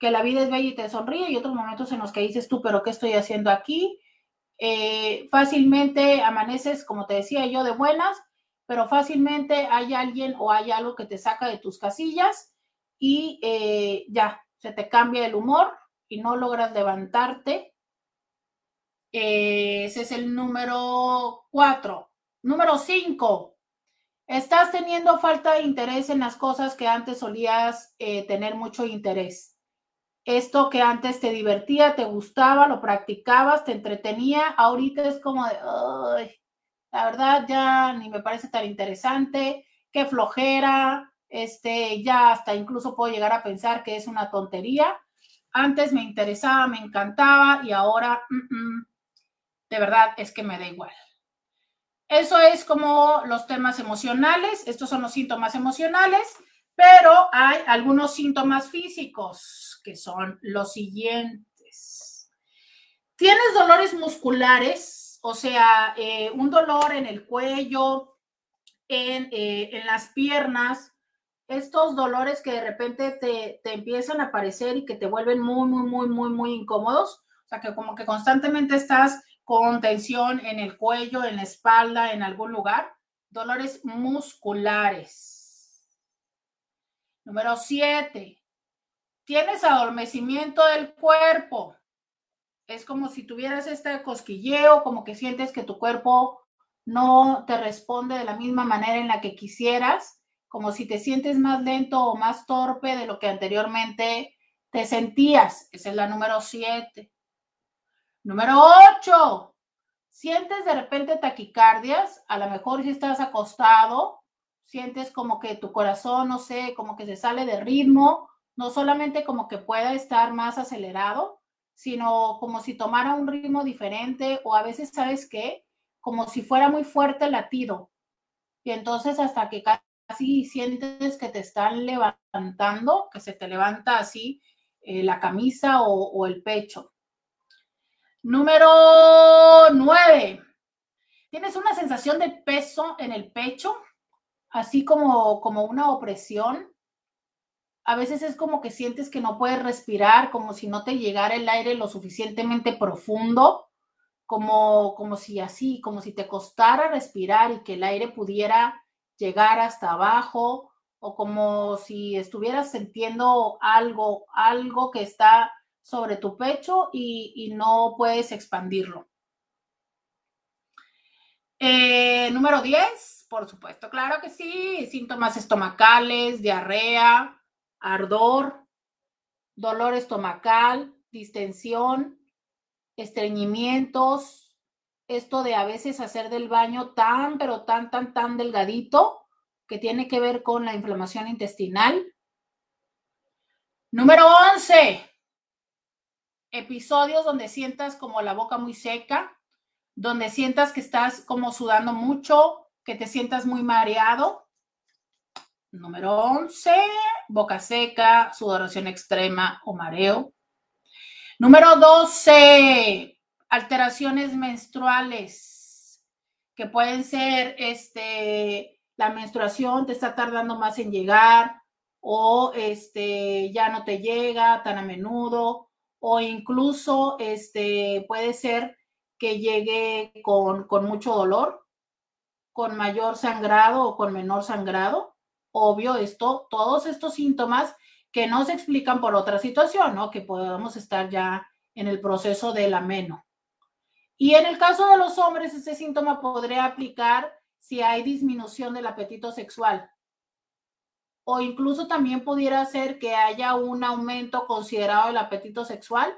Speaker 2: que la vida es bella y te sonríe y otros momentos en los que dices tú, pero ¿qué estoy haciendo aquí? Eh, fácilmente amaneces, como te decía yo, de buenas, pero fácilmente hay alguien o hay algo que te saca de tus casillas y eh, ya, se te cambia el humor y no logras levantarte. Eh, ese es el número cuatro. Número cinco. Estás teniendo falta de interés en las cosas que antes solías tener mucho interés esto que antes te divertía, te gustaba, lo practicabas, te entretenía, ahorita es como de, la verdad ya ni me parece tan interesante, qué flojera, este, ya hasta incluso puedo llegar a pensar que es una tontería. Antes me interesaba, me encantaba y ahora, de verdad es que me da igual. Eso es como los temas emocionales, estos son los síntomas emocionales. Pero hay algunos síntomas físicos que son los siguientes. Tienes dolores musculares, o sea, eh, un dolor en el cuello, en, eh, en, las piernas, estos dolores que de repente te, te empiezan a aparecer y que te vuelven muy, muy, muy, muy, muy incómodos. O sea, que como que constantemente estás con tensión en el cuello, en la espalda, en algún lugar. Dolores musculares Número siete, tienes adormecimiento del cuerpo. Es como si tuvieras este cosquilleo, como que sientes que tu cuerpo no te responde de la misma manera en la que quisieras, como si te sientes más lento o más torpe de lo que anteriormente te sentías. Esa es la número siete. Número ocho, sientes de repente taquicardias, a lo mejor si estás acostado, sientes como que tu corazón, no sé, como que se sale de ritmo, no solamente como que pueda estar más acelerado, sino como si tomara un ritmo diferente o a veces, ¿sabes qué? Como si fuera muy fuerte el latido. Y entonces hasta que casi sientes que te están levantando, que se te levanta así eh, la camisa o, o el pecho. Número nueve. Tienes una sensación de peso en el pecho, así como, como una opresión. A veces es como que sientes que no puedes respirar, como si no te llegara el aire lo suficientemente profundo, como, como si así, como si te costara respirar y que el aire pudiera llegar hasta abajo, o como si estuvieras sintiendo algo, algo que está sobre tu pecho y, no puedes expandirlo. Eh, número 10, por supuesto, claro que sí. Síntomas estomacales, diarrea, ardor, dolor estomacal, distensión, estreñimientos, esto de a veces hacer del baño tan, pero tan, tan, tan delgadito, que tiene que ver con la inflamación intestinal. Número 11. Episodios donde sientas como la boca muy seca, donde sientas que estás como sudando mucho, que te sientas muy mareado. Número 11, boca seca, sudoración extrema o mareo. Número 12, alteraciones menstruales, que pueden ser este, la menstruación te está tardando más en llegar o este, ya no te llega tan a menudo o incluso este, puede ser que llegue con, con mucho dolor, con mayor sangrado o con menor sangrado. Obvio, esto, todos estos síntomas que no se explican por otra situación, ¿no? Que podamos estar ya en el proceso del ameno. Y en el caso de los hombres, este síntoma podría aplicar si hay disminución del apetito sexual. O incluso también pudiera ser que haya un aumento considerado del apetito sexual,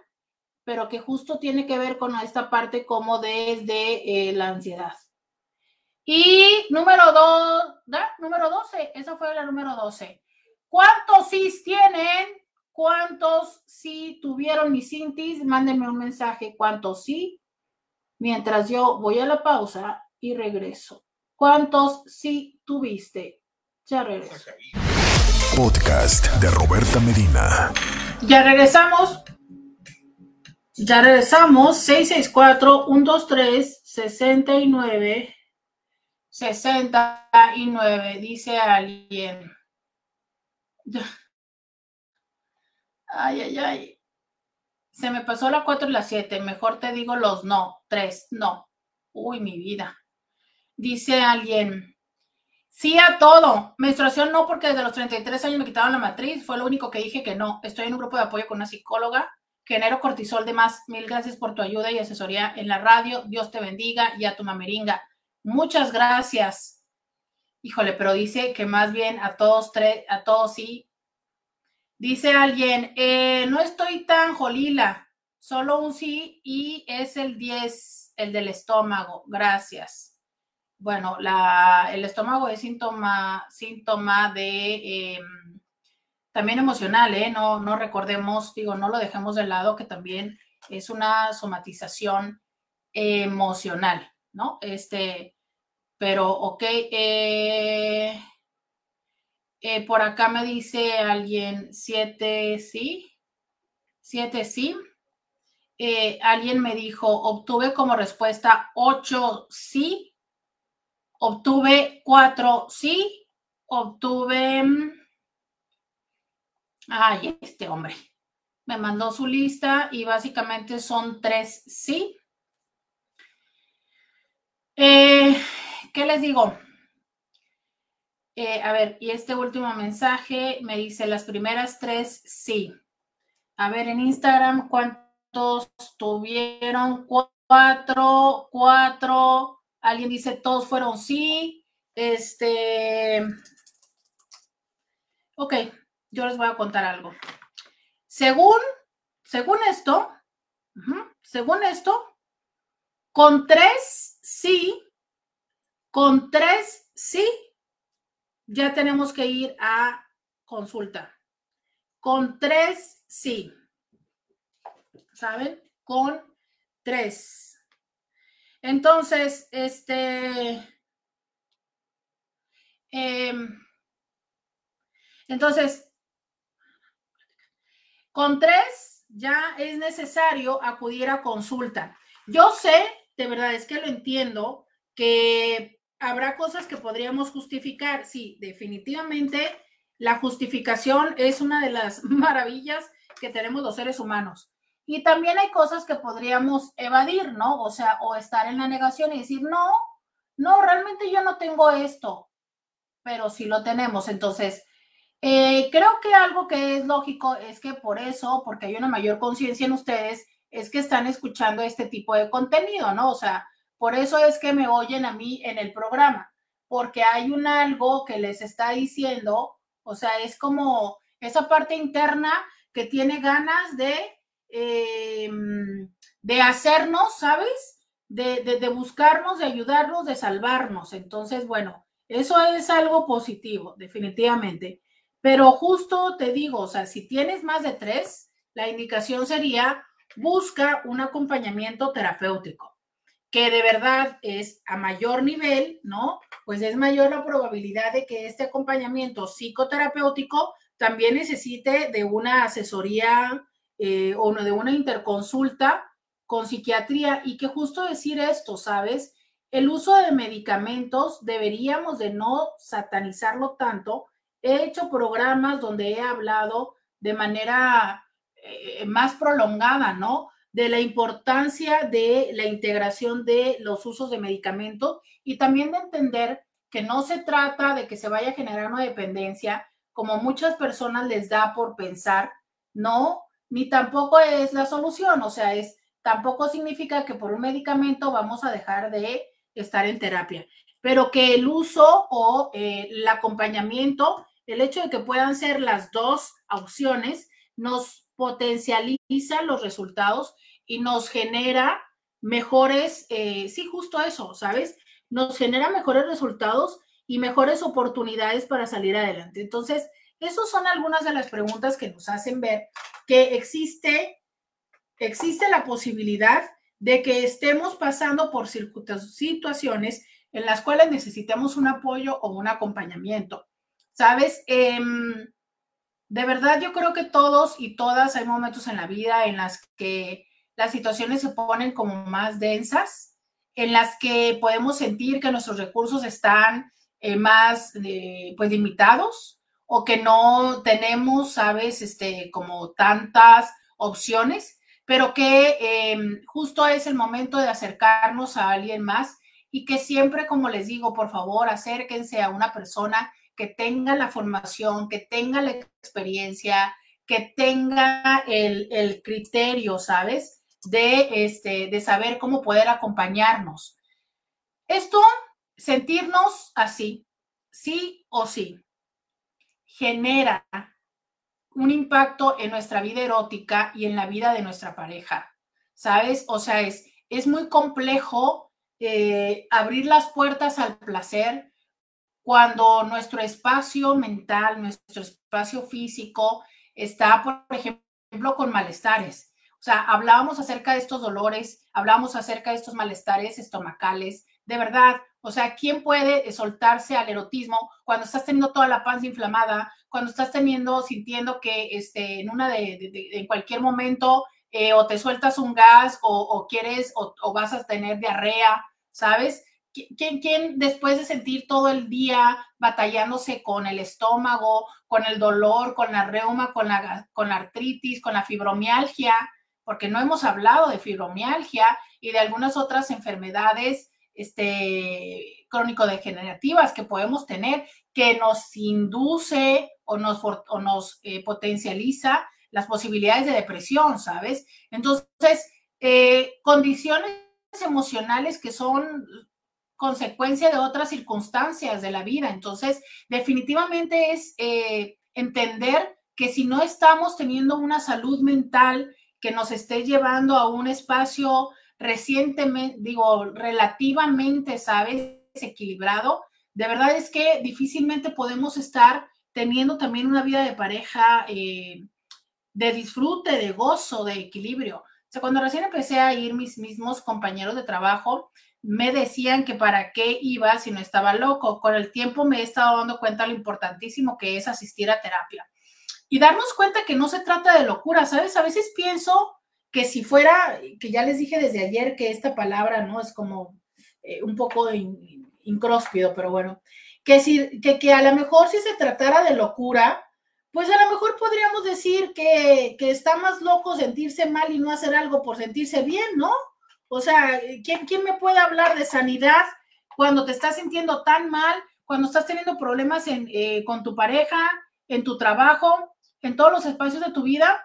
Speaker 2: pero que justo tiene que ver con esta parte como desde eh, la ansiedad. Y número dos, número 12, esa fue la número 12. ¿Cuántos sí tienen? ¿Cuántos sí tuvieron mi sintis? Mándenme un mensaje. ¿Cuántos sí? Mientras yo voy a la pausa y regreso. ¿Cuántos sí tuviste? Ya regreso.
Speaker 1: Podcast de Roberta Medina.
Speaker 2: Ya regresamos. Ya regresamos. 664-123-69. 69, dice alguien. Ay, ay, ay. Se me pasó la 4 y la 7. Mejor te digo los no. 3, no. Uy, mi vida. Dice alguien. Sí a todo. Menstruación no, porque desde los 33 años me quitaron la matriz. Fue lo único que dije que no. Estoy en un grupo de apoyo con una psicóloga. Genero cortisol de más. Mil gracias por tu ayuda y asesoría en la radio. Dios te bendiga y a tu mameringa. Muchas gracias. Híjole, pero dice que más bien a todos tres, a todos sí. Dice alguien, eh, no estoy tan jolila, solo un sí y es el 10, el del estómago. Gracias. Bueno, la, el estómago es síntoma, síntoma de em, también emocional, ¿eh? No, no recordemos, digo, no lo dejemos de lado, que también es una somatización emocional, ¿no? Este, pero, ok. Eh, eh, por acá me dice alguien siete sí. Siete sí. Eh, alguien me dijo, obtuve como respuesta ocho sí. Obtuve cuatro sí. Obtuve... Mm, ay, este hombre. Me mandó su lista y básicamente son tres sí. Eh, ¿qué les digo? Eh, a ver, y este último mensaje me dice las primeras tres, sí. A ver, en Instagram, ¿cuántos tuvieron? Cuatro, cuatro. Alguien dice, todos fueron sí. Este, ok, yo les voy a contar algo. Según, según esto, según esto, con tres sí, con tres, sí, ya tenemos que ir a consulta. Con tres, sí. ¿Saben? Con tres. Entonces, este... Em, entonces, con tres ya es necesario acudir a consulta. Yo sé, de verdad es que lo entiendo, que habrá cosas que podríamos justificar. Sí, definitivamente la justificación es una de las <laughs> maravillas que tenemos los seres humanos. Y también hay cosas que podríamos evadir, ¿no? O sea, o estar en la negación y decir, no, no, realmente yo no tengo esto, pero sí lo tenemos. Entonces, eh, creo que algo que es lógico es que por eso, porque hay una mayor conciencia en ustedes, es que están escuchando este tipo de contenido, ¿no? O sea, por eso es que me oyen a mí en el programa, porque hay un algo que les está diciendo, o sea, es como esa parte interna que tiene ganas de, em, de hacernos, ¿sabes? De, de, de buscarnos, de ayudarnos, de salvarnos. Entonces, bueno, eso es algo positivo, definitivamente. Pero justo te digo, o sea, si tienes más de tres, la indicación sería busca un acompañamiento terapéutico que de verdad es a mayor nivel, ¿no? Pues es mayor la probabilidad de que este acompañamiento psicoterapéutico también necesite de una asesoría eh, o de una interconsulta con psiquiatría y que justo decir esto, ¿sabes? El uso de medicamentos deberíamos de no satanizarlo tanto. He hecho programas donde he hablado de manera eh, más prolongada, ¿no? De la importancia de la integración de los usos de medicamentos y también de entender que no se trata de que se vaya a generar una dependencia, como muchas personas les da por pensar, no, ni tampoco es la solución, o sea, es tampoco significa que por un medicamento vamos a dejar de estar en terapia, pero que el uso o eh, el acompañamiento, el hecho de que puedan ser las dos opciones, nos potencializa los resultados y nos genera mejores, eh, sí, justo eso, ¿sabes? Nos genera mejores resultados y mejores oportunidades para salir adelante. Entonces, esas son algunas de las preguntas que nos hacen ver que existe, existe la posibilidad de que estemos pasando por situaciones en las cuales necesitemos un apoyo o un acompañamiento. ¿Sabes? Em, de verdad yo creo que todos y todas hay momentos en la vida en las que las situaciones se ponen como más densas, en las que podemos sentir que nuestros recursos están eh, más eh, pues limitados o que no tenemos, sabes, este, como tantas opciones, pero que em, justo es el momento de acercarnos a alguien más y que siempre, como les digo, por favor, acérquense a una persona que tenga la formación, que tenga la experiencia, que tenga el, criterio, ¿sabes? De, este, de saber cómo poder acompañarnos. Esto, sentirnos así, sí o sí, genera un impacto en nuestra vida erótica y en la vida de nuestra pareja, ¿sabes? O sea, es, es muy complejo eh, abrir las puertas al placer cuando nuestro espacio mental, nuestro espacio físico está, por ejemplo, con malestares. O sea, hablábamos acerca de estos dolores, hablábamos acerca de estos malestares estomacales. De verdad, o sea, ¿quién puede soltarse al erotismo cuando estás teniendo toda la panza inflamada, cuando estás teniendo, sintiendo que este, en una de, en cualquier momento eh, o te sueltas un gas o, quieres o, o, vas a tener diarrea, ¿sabes? ¿Quién, ¿Quién después de sentir todo el día batallándose con el estómago, con el dolor, con la reuma, con la, con la artritis, con la fibromialgia, porque no hemos hablado de fibromialgia y de algunas otras enfermedades este, crónico-degenerativas que podemos tener, que nos induce o nos, o nos eh, potencializa las posibilidades de depresión, ¿sabes? Entonces, eh, condiciones emocionales que son consecuencia de otras circunstancias de la vida. Entonces, definitivamente es eh, entender que si no estamos teniendo una salud mental que nos esté llevando a un espacio recientemente, digo, relativamente, ¿sabes?, equilibrado, de verdad es que difícilmente podemos estar teniendo también una vida de pareja eh, de disfrute, de gozo, de equilibrio. O sea, cuando recién empecé a ir mis mismos compañeros de trabajo, me decían que para qué iba si no estaba loco. Con el tiempo me he estado dando cuenta lo importantísimo que es asistir a terapia. Y darnos cuenta que no se trata de locura, ¿sabes? A veces pienso que si fuera, que ya les dije desde ayer que esta palabra, ¿no? Es como eh, un poco incróspido, pero bueno, que, si, que, que a lo mejor si se tratara de locura, pues a lo mejor podríamos decir que, que está más loco sentirse mal y no hacer algo por sentirse bien, ¿no? O sea, ¿quién, me puede hablar de sanidad cuando te estás sintiendo tan mal, cuando estás teniendo problemas eh, con tu pareja, en tu trabajo, en todos los espacios de tu vida?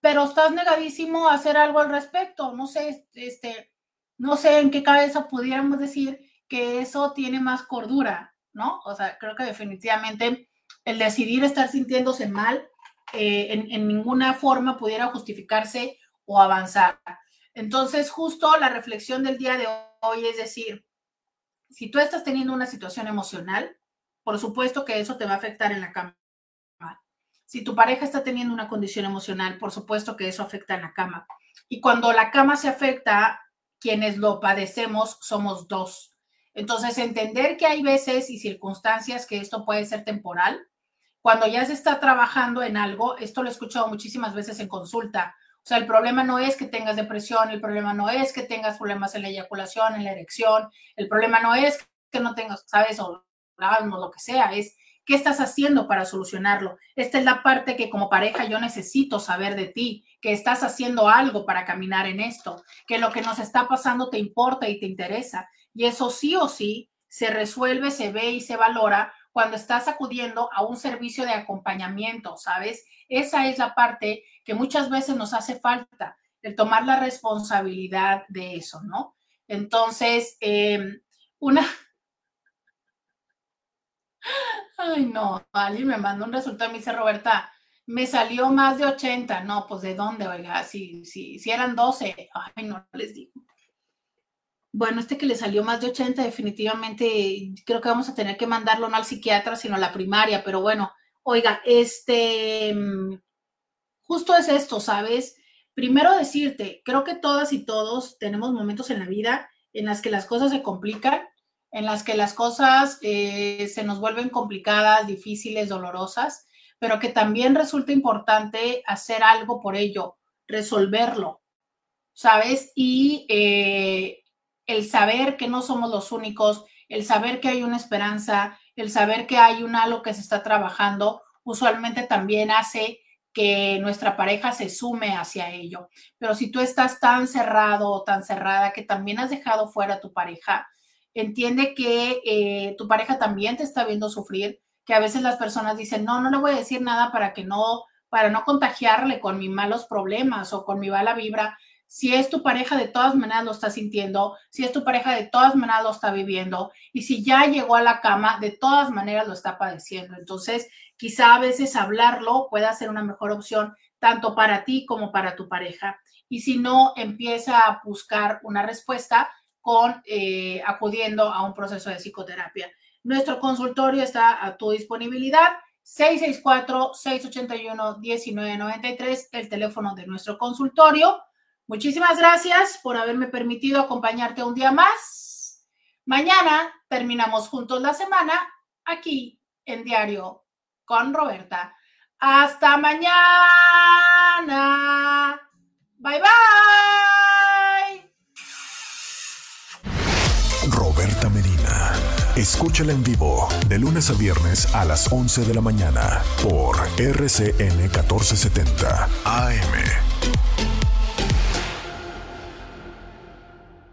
Speaker 2: pero estás negadísimo a hacer algo al respecto. No sé, este, no sé en qué cabeza pudiéramos decir que eso tiene más cordura, ¿no? O sea, creo que definitivamente el decidir estar sintiéndose mal eh, en, en, ninguna forma pudiera justificarse o avanzar. Entonces, justo la reflexión del día de hoy es decir, si tú estás teniendo una situación emocional, por supuesto que eso te va a afectar en la cama. Si tu pareja está teniendo una condición emocional, por supuesto que eso afecta en la cama. Y cuando la cama se afecta, quienes lo padecemos somos dos. Entonces, entender que hay veces y circunstancias que esto puede ser temporal. Cuando ya se está trabajando en algo, esto lo he escuchado muchísimas veces en consulta. O sea, el problema no es que tengas depresión, el problema no es que tengas problemas en la eyaculación, en la erección, el problema no es que no tengas, ¿sabes? O lo que sea, es qué estás haciendo para solucionarlo. Esta es la parte que como pareja yo necesito saber de ti, que estás haciendo algo para caminar en esto, que lo que nos está pasando te importa y te interesa. Y eso sí o sí se resuelve, se ve y se valora cuando estás acudiendo a un servicio de acompañamiento, ¿sabes? Esa es la parte que muchas veces nos hace falta, el tomar la responsabilidad de eso, ¿no? Entonces, em, una... <laughs> Ay, no, alguien me mandó un resultado, me dice Roberta, me salió más de 80. No, pues ¿de dónde, oiga? Si, si, si eran 12, ay, no les digo. Bueno, este que le salió más de 80, definitivamente creo que vamos a tener que mandarlo no al psiquiatra, sino a la primaria, pero bueno, oiga, este, mm, justo es esto, ¿sabes? Primero decirte, creo que todas y todos tenemos momentos en la vida en las que las cosas se complican, en las que las cosas eh, se nos vuelven complicadas, difíciles, dolorosas, pero que también resulta importante hacer algo por ello, resolverlo, ¿sabes? Y eh, el saber que no somos los únicos, el saber que hay una esperanza, el saber que hay un algo que se está trabajando, usualmente también hace que nuestra pareja se sume hacia ello. Pero si tú estás tan cerrado o tan cerrada que también has dejado fuera a tu pareja, entiende que eh, tu pareja también te está viendo sufrir, que a veces las personas dicen, no, no le voy a decir nada para que no, para no contagiarle con mis malos problemas o con mi mala vibra, si es tu pareja, de todas maneras lo está sintiendo. Si es tu pareja, de todas maneras lo está viviendo. Y si ya llegó a la cama, de todas maneras lo está padeciendo. Entonces, quizá a veces hablarlo pueda ser una mejor opción, tanto para ti como para tu pareja. Y si no, empieza a buscar una respuesta con eh, acudiendo a un proceso de psicoterapia. Nuestro consultorio está a tu disponibilidad. 664-681-1993, el teléfono de nuestro consultorio. Muchísimas gracias por haberme permitido acompañarte un día más. Mañana terminamos juntos la semana aquí en Diario con Roberta. Hasta mañana. Bye bye.
Speaker 1: Roberta Medina. Escúchala en vivo de lunes a viernes a las 11 de la mañana por RCN 1470 AM.